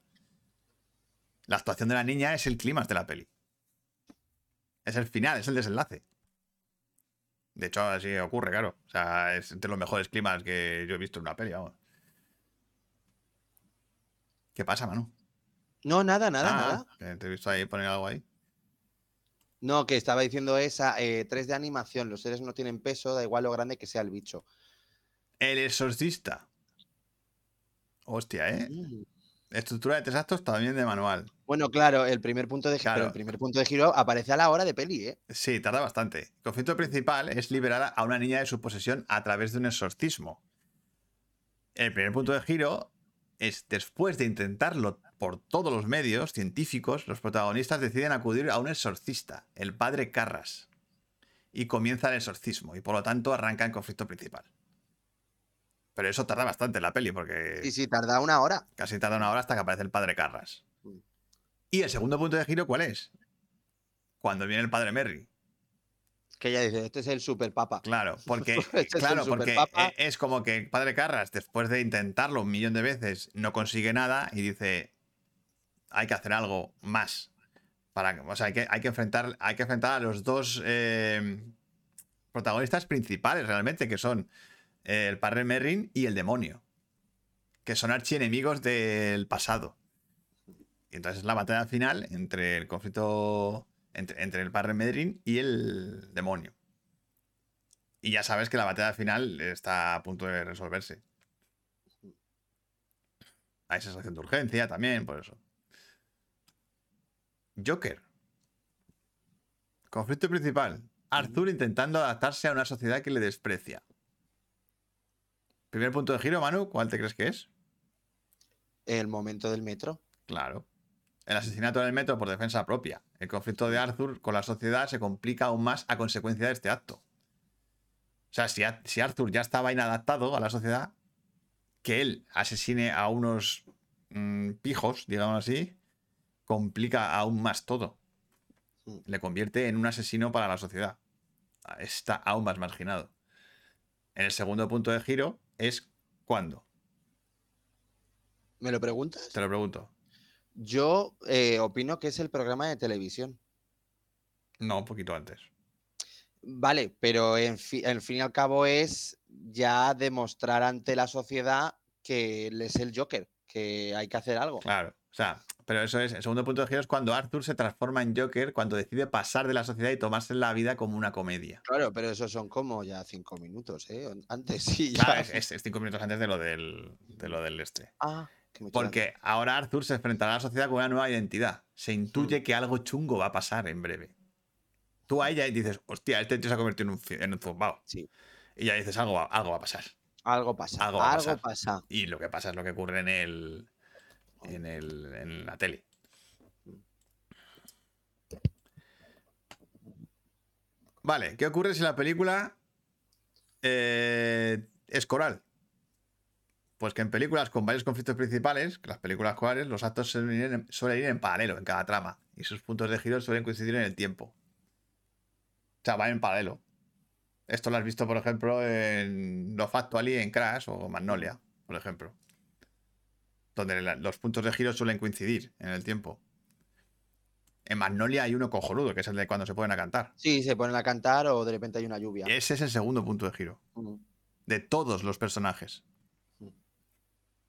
La actuación de la niña es el clímax de la peli. Es el final, es el desenlace. De hecho, así ocurre, claro. O sea, es de los mejores clímax que yo he visto en una peli, vamos. ¿Qué pasa, Manu? No, nada, nada, Ah, nada. te he visto ahí poner algo ahí. No, que estaba diciendo esa, eh, 3 de animación, los seres no tienen peso, da igual lo grande que sea el bicho. El exorcista. Hostia, ¿eh? Mm. Estructura de tres actos también de manual. Bueno, claro, el primer punto de giro, Claro. el primer punto de giro aparece a la hora de peli, ¿eh? Sí, tarda bastante. El conflicto principal es liberar a una niña de su posesión a través de un exorcismo. El primer punto de giro es después de intentarlo por todos los medios científicos, los protagonistas deciden acudir a un exorcista, el padre Carras. Y comienza el exorcismo, y por lo tanto arranca el conflicto principal. Pero eso tarda bastante en la peli, porque Y si tarda una hora. Casi tarda una hora hasta que aparece el padre Carras. Mm. ¿Y el segundo punto de giro cuál es? Cuando viene el padre Merry. Que ella dice, este es el super papa. Claro, *laughs* porque, Este es claro, porque superpapa. e- es como que el padre Carras, después de intentarlo un millón de veces, no consigue nada y dice, hay que hacer algo más. Para, o sea, hay que, hay que, enfrentar, hay que enfrentar a los dos eh, protagonistas principales realmente, que son eh, el padre Merrin y el demonio, que son archienemigos del pasado. Y entonces es la batalla final entre el conflicto entre, entre el padre Merrin y el demonio. Y ya sabes que la batalla final está a punto de resolverse. Hay sensación de urgencia también, por eso. Joker. Conflicto principal. Arthur intentando adaptarse a una sociedad que le desprecia. Primer punto de giro, Manu, ¿cuál te crees que es? El momento del metro. Claro. El asesinato en el metro por defensa propia. El conflicto de Arthur con la sociedad se complica aún más a consecuencia de este acto. O sea, si, a- si Arthur ya estaba inadaptado a la sociedad, que él asesine a unos mm, pijos, digamos así, complica aún más todo. Mm. Le convierte en un asesino para la sociedad. Está aún más marginado. En el segundo punto de giro es cuándo. ¿Me lo preguntas? Te lo pregunto. Yo eh, opino que es el programa de televisión. No, un poquito antes. Vale, pero en, fi- en fin y al cabo es ya demostrar ante la sociedad que él es el Joker, que hay que hacer algo. Claro, o sea, pero eso es, el segundo punto de giro es cuando Arthur se transforma en Joker, cuando decide pasar de la sociedad y tomarse la vida como una comedia. Claro, pero esos son como ya cinco minutos, ¿eh? Antes sí, ya. Claro, es, es- es cinco minutos antes de lo del, de lo del este. Ah, Porque ahora Arthur se enfrentará a la sociedad con una nueva identidad. Se intuye que algo chungo va a pasar en breve. Tú a ella y dices, hostia, este tío se ha convertido en un, en un zumbao. Sí. Y ya dices, algo va, algo va a pasar. Algo pasa. Algo Algo, va a pasar. pasa. Y lo que pasa es lo que ocurre en el. En, el, en la tele. Vale, ¿qué ocurre si la película eh, es coral. Pues que en películas con varios conflictos principales, que las películas corales, los actos suelen ir, en, suelen ir en paralelo en cada trama. Y sus puntos de giro suelen coincidir en el tiempo. O sea, van en paralelo. Esto lo has visto, por ejemplo, en Lo Factually en Crash o Magnolia, por ejemplo. Donde la- los puntos de giro suelen coincidir en el tiempo. En Magnolia hay uno cojonudo, que es el de cuando se pueden a cantar. Sí, se ponen a cantar o de repente hay una lluvia. Y ese es el segundo punto de giro. De todos los personajes.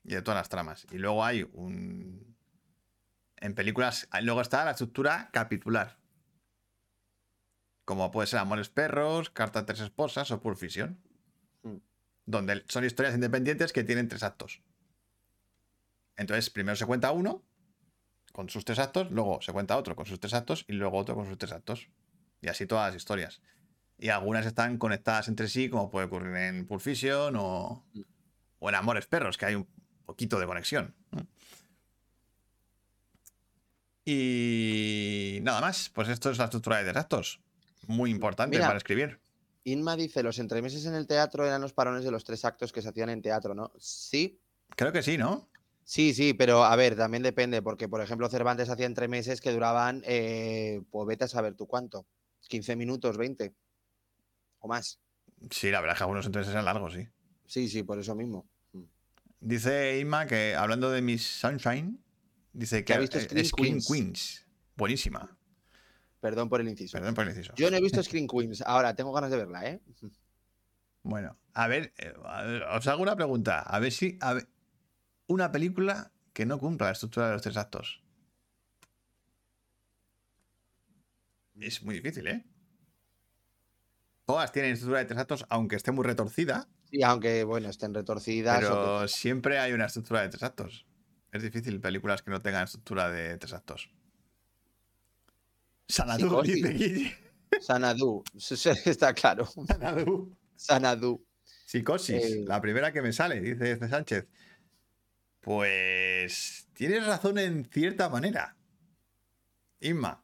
Y de todas las tramas. Y luego hay un. En películas. Luego está la estructura capitular. Como puede ser Amores Perros, Carta a Tres Esposas o Pulp Fiction. Donde son historias independientes que tienen tres actos. Entonces, primero se cuenta uno con sus tres actos, luego se cuenta otro con sus tres actos y luego otro con sus tres actos. Y así todas las historias. Y algunas están conectadas entre sí, como puede ocurrir en Pulp Fiction o, o en Amores Perros, que hay un poquito de conexión. Y nada más, pues esto es la estructura de tres actos. Muy importante Mira. para escribir. Inma dice, los entremeses en el teatro eran los parones de los tres actos que se hacían en teatro, ¿no? Sí, Creo que sí, ¿no? Sí, sí, pero a ver, también depende, porque por ejemplo Cervantes hacía entremeses que duraban, eh, pues vete a saber tú cuánto, 15 minutos, 20 o más. Sí, la verdad es que algunos entonces eran largos, sí. Sí, sí, por eso mismo. Dice Inma que hablando de Miss Sunshine, dice que ha visto eh, Scream Queens. Queens. Buenísima. Perdón por el inciso. Perdón por el inciso. Yo no he visto Screen Queens, ahora tengo ganas de verla, ¿eh? Bueno, a ver, eh, a ver, os hago una pregunta. A ver si. a ver, una película que no cumpla la estructura de los tres actos. Es muy difícil, ¿eh? Todas tienen estructura de tres actos, aunque esté muy retorcida, Sí, aunque, bueno, estén retorcidas. o pero siempre hay una estructura de tres actos. Es difícil películas que no tengan estructura de tres actos. Psicosis. dice Guille. Sanadu, *laughs* está claro. Sanadu. Sanadu. Psicosis, Eh, la primera que me sale, dice Sánchez. Pues tienes razón en cierta manera. Inma,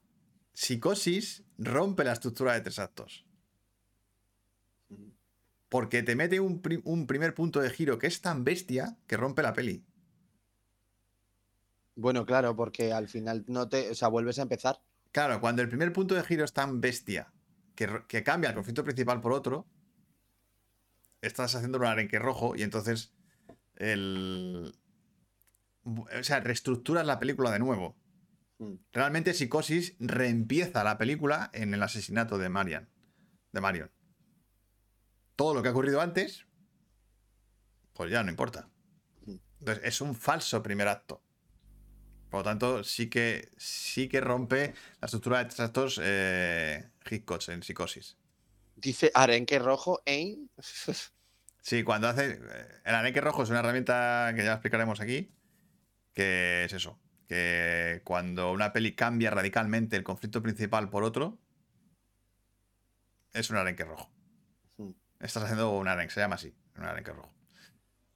psicosis rompe la estructura de tres actos. Porque te mete un, un primer punto de giro que es tan bestia que rompe la peli. Bueno, claro, porque al final no te, o sea, vuelves a empezar. Claro, cuando el primer punto de giro es tan bestia que, que cambia el conflicto principal por otro, estás haciendo un arenque rojo y entonces el. O sea, reestructuras la película de nuevo. Mm. Realmente Psicosis reempieza la película en el asesinato de Marian. De Marion. Todo lo que ha ocurrido antes, pues ya no importa. Entonces, es un falso primer acto. Por lo tanto, sí que, sí que rompe la estructura de tres actos eh, Hitchcock en Psicosis. Dice arenque rojo, ¿eh? *laughs* Sí, cuando hace. eh, El arenque rojo es una herramienta que ya explicaremos aquí. Que es eso. Que cuando una peli cambia radicalmente el conflicto principal por otro, es un arenque rojo. Hmm. Estás haciendo un arenque, se llama así, un arenque rojo.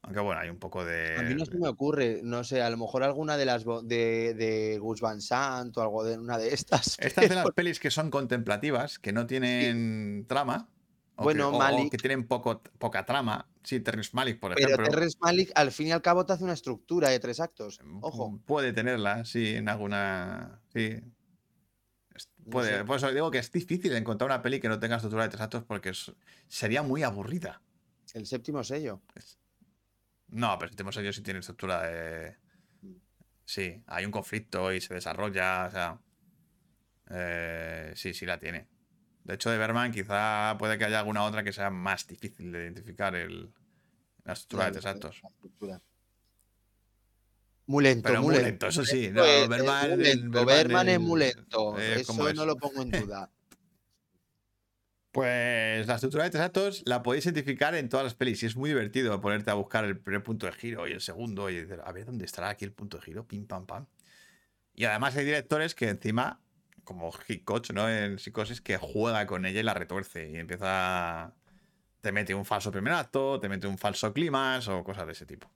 Aunque bueno, hay un poco de. A mí no se me ocurre, no sé, a lo mejor alguna de las de, de Gus Van Sant o algo de una de estas. Estas de *laughs* las pelis que son contemplativas, que no tienen trama. O Bueno, que, o Malick. que tienen poco, poca trama. Sí, Terrence Malick, por Pero ejemplo. Terrence Malick al fin y al cabo te hace una estructura de tres actos. Ojo. Puede tenerla, sí, en alguna. Sí. No Puede, sé. Por eso digo que es difícil encontrar una peli que no tenga estructura de tres actos porque es- sería muy aburrida. El séptimo sello. No, pero si tenemos ellos sí tiene estructura de. Sí, hay un conflicto y se desarrolla, o sea. eh, sí, sí la tiene. De hecho, de Berman quizá puede que haya alguna otra que sea más difícil de identificar el, la estructura de La- tres actos. la estructura. Muy lento, Pero muy muy lento. lento, eso sí. Lento No, es- es Berman, el- es muy lento. Eso no lo pongo en duda. Pues la estructura de tres actos la podéis identificar en todas las pelis y es muy divertido ponerte a buscar el primer punto de giro y el segundo y decir, a ver dónde estará aquí el punto de giro, pim pam pam. Y además hay directores que encima, como Hitchcock, ¿no? En Psicosis, que juega con ella y la retuerce y empieza. Te mete un falso primer acto, te mete un falso clímax o cosas de ese tipo.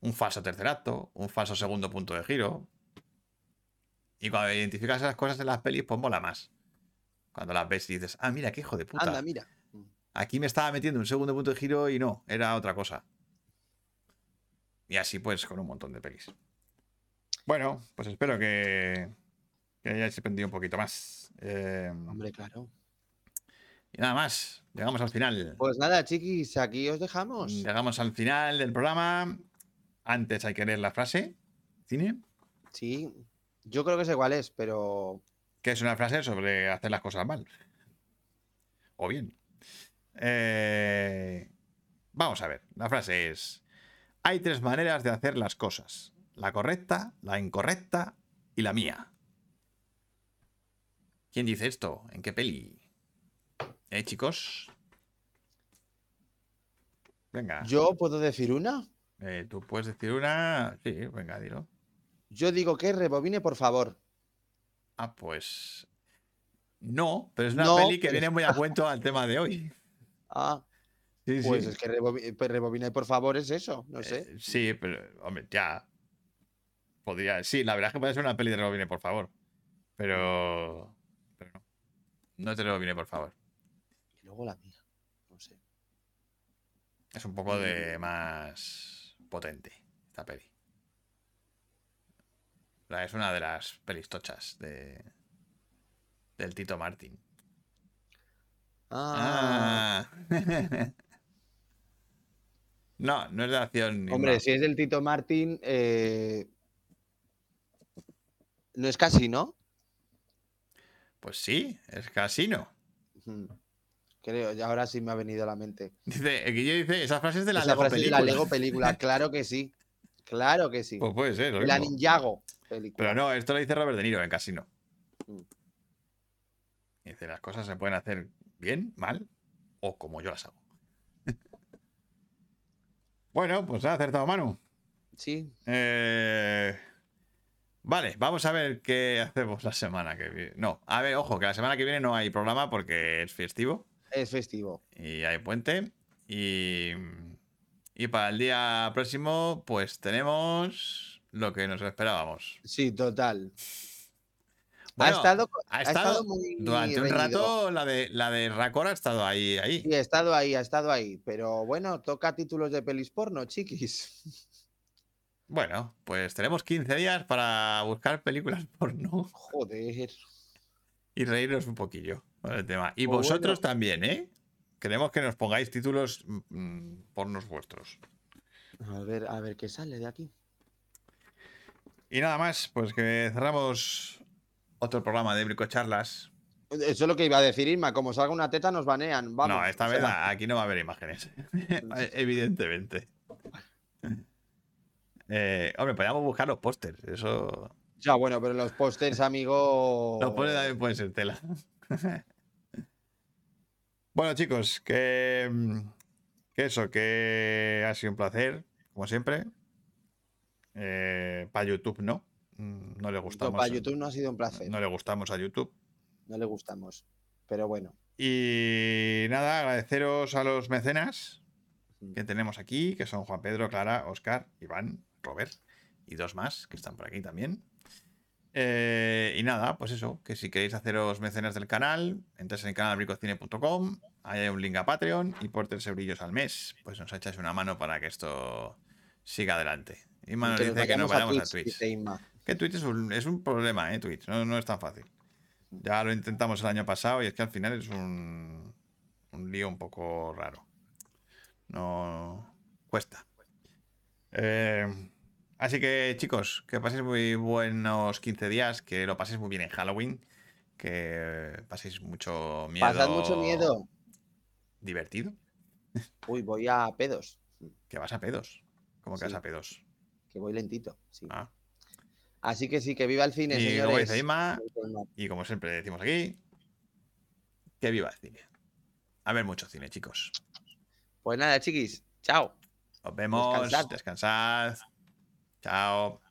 Un falso tercer acto, un falso segundo punto de giro. Y cuando identificas esas cosas en las pelis, pues mola más. Cuando las ves y dices, ah, mira, qué hijo de puta. Anda, mira. Aquí me estaba metiendo un segundo punto de giro y no, era otra cosa. Y así pues con un montón de pelis. Bueno, pues espero que, que hayáis aprendido un poquito más. Eh, Hombre, claro. y nada más, llegamos al final. Pues nada, chiquis, aquí os dejamos. Llegamos al final del programa. Antes hay que leer la frase. Cine. Sí, yo creo que sé cuál es, pero Que es una frase sobre hacer las cosas mal. O bien. Eh, vamos a ver. La frase es: Hay tres maneras de hacer las cosas: la correcta, la incorrecta y la mía. ¿Quién dice esto? ¿En qué peli? ¿Eh, chicos? Venga. yo puedo decir una. eh, Tú puedes decir una. Sí, venga, dilo. Yo digo que rebobine, por favor. Ah, pues. No, pero es una No, peli que viene muy a cuento al tema de hoy. *laughs* Ah, Sí, sí. pues es que pues rebobine, por favor, es eso, no sé. Eh, sí, pero, hombre, ya. Podría. Sí, la verdad es que puede ser una peli de Rebobine, por favor. Pero. No. Te Rebobine, por favor. Y luego la mía, no sé. Es un poco de más potente esta peli. Es una de las pelis tochas de. Del Tito Martín. Ah, Ah. *laughs* no, no es de acción. ni hombre, si es del Tito Martín, eh, no es casi, ¿no? Pues sí, es casino. Creo, y ahora sí me ha venido a la mente. Dice, el Guille dice, esa frase es de la Esa Lego frase es de película. la Lego película, *laughs* claro que sí. Claro que sí. Pues puede ser, la. Ninjago película. Pero no, esto lo dice Robert De Niro en Casino. Mm. Dice, las cosas se pueden hacer bien, mal o como yo las hago. *laughs* bueno, pues ha acertado Manu. Sí, Eh, Vale, vamos a ver qué hacemos la semana que viene. No, a ver, ojo, que la semana que viene no hay programa porque es festivo es festivo. y hay puente. Y, y para el día próximo, pues tenemos lo que nos esperábamos. Sí, total. Bueno, ha estado, ha ha estado muy Durante un rato la de la de Racor ha estado ahí, ahí. Sí, ha estado ahí, ha estado ahí. Pero bueno, toca títulos de pelis porno, chiquis. Bueno, pues tenemos 15 días para buscar películas *laughs* porno Joder. y reírnos un poquillo con el tema. Y Pues vosotros bueno. también, ¿eh? Queremos que nos pongáis títulos mm, pornos vuestros. A ver, a ver qué sale de aquí. Y nada más, pues que cerramos otro programa de Bricocharlas. Eso es lo que iba a decir Irma. Como salga una teta, nos banean. Vamos. no, esta vez aquí no va a haber imágenes. *laughs* Evidentemente. Eh, hombre, podríamos buscar los pósters. Eso. Ya, bueno, pero los pósters, amigo. Los pósters también pueden ser tela. *laughs* bueno, chicos, que, mm, que eso, que ha sido un placer, como siempre. para YouTube no. Mm, No le gustamos. Para YouTube no ha sido un placer. No le gustamos a YouTube. No le gustamos. Pero bueno. Y nada, agradeceros a los mecenas que tenemos aquí, que son Juan Pedro, Clara, Oscar, Iván, Robert y dos más que están por aquí también. Eh, y nada, pues eso, que si queréis haceros mecenas del canal, entréis en el canal bricocine.com, ahí hay un link a Patreon y por 3 eurillos al mes, pues nos echáis una mano para que esto siga adelante. Y Que dice que nos vayamos a Twitch. Que Twitch es un, es un problema, ¿eh? Twitch, no, no es tan fácil. Ya lo intentamos el año pasado y es que al final es un, un lío un poco raro. No cuesta. Eh, así que chicos, que paséis muy buenos 15 días, que lo paséis muy bien en Halloween, que paséis mucho miedo. Pasad mucho miedo. Divertido. *laughs* Uy, voy a pedos. Que vas a pedos. ¿Cómo que Sí. vas a pedos? Que voy lentito. Sí. Ah. Así que sí, que viva el cine, Y como señores. dice Inma, Y como siempre decimos aquí, que viva el cine. A ver mucho cine, chicos. Pues nada, chiquis. Chao. Nos vemos. Descansad. Descansad. Chao.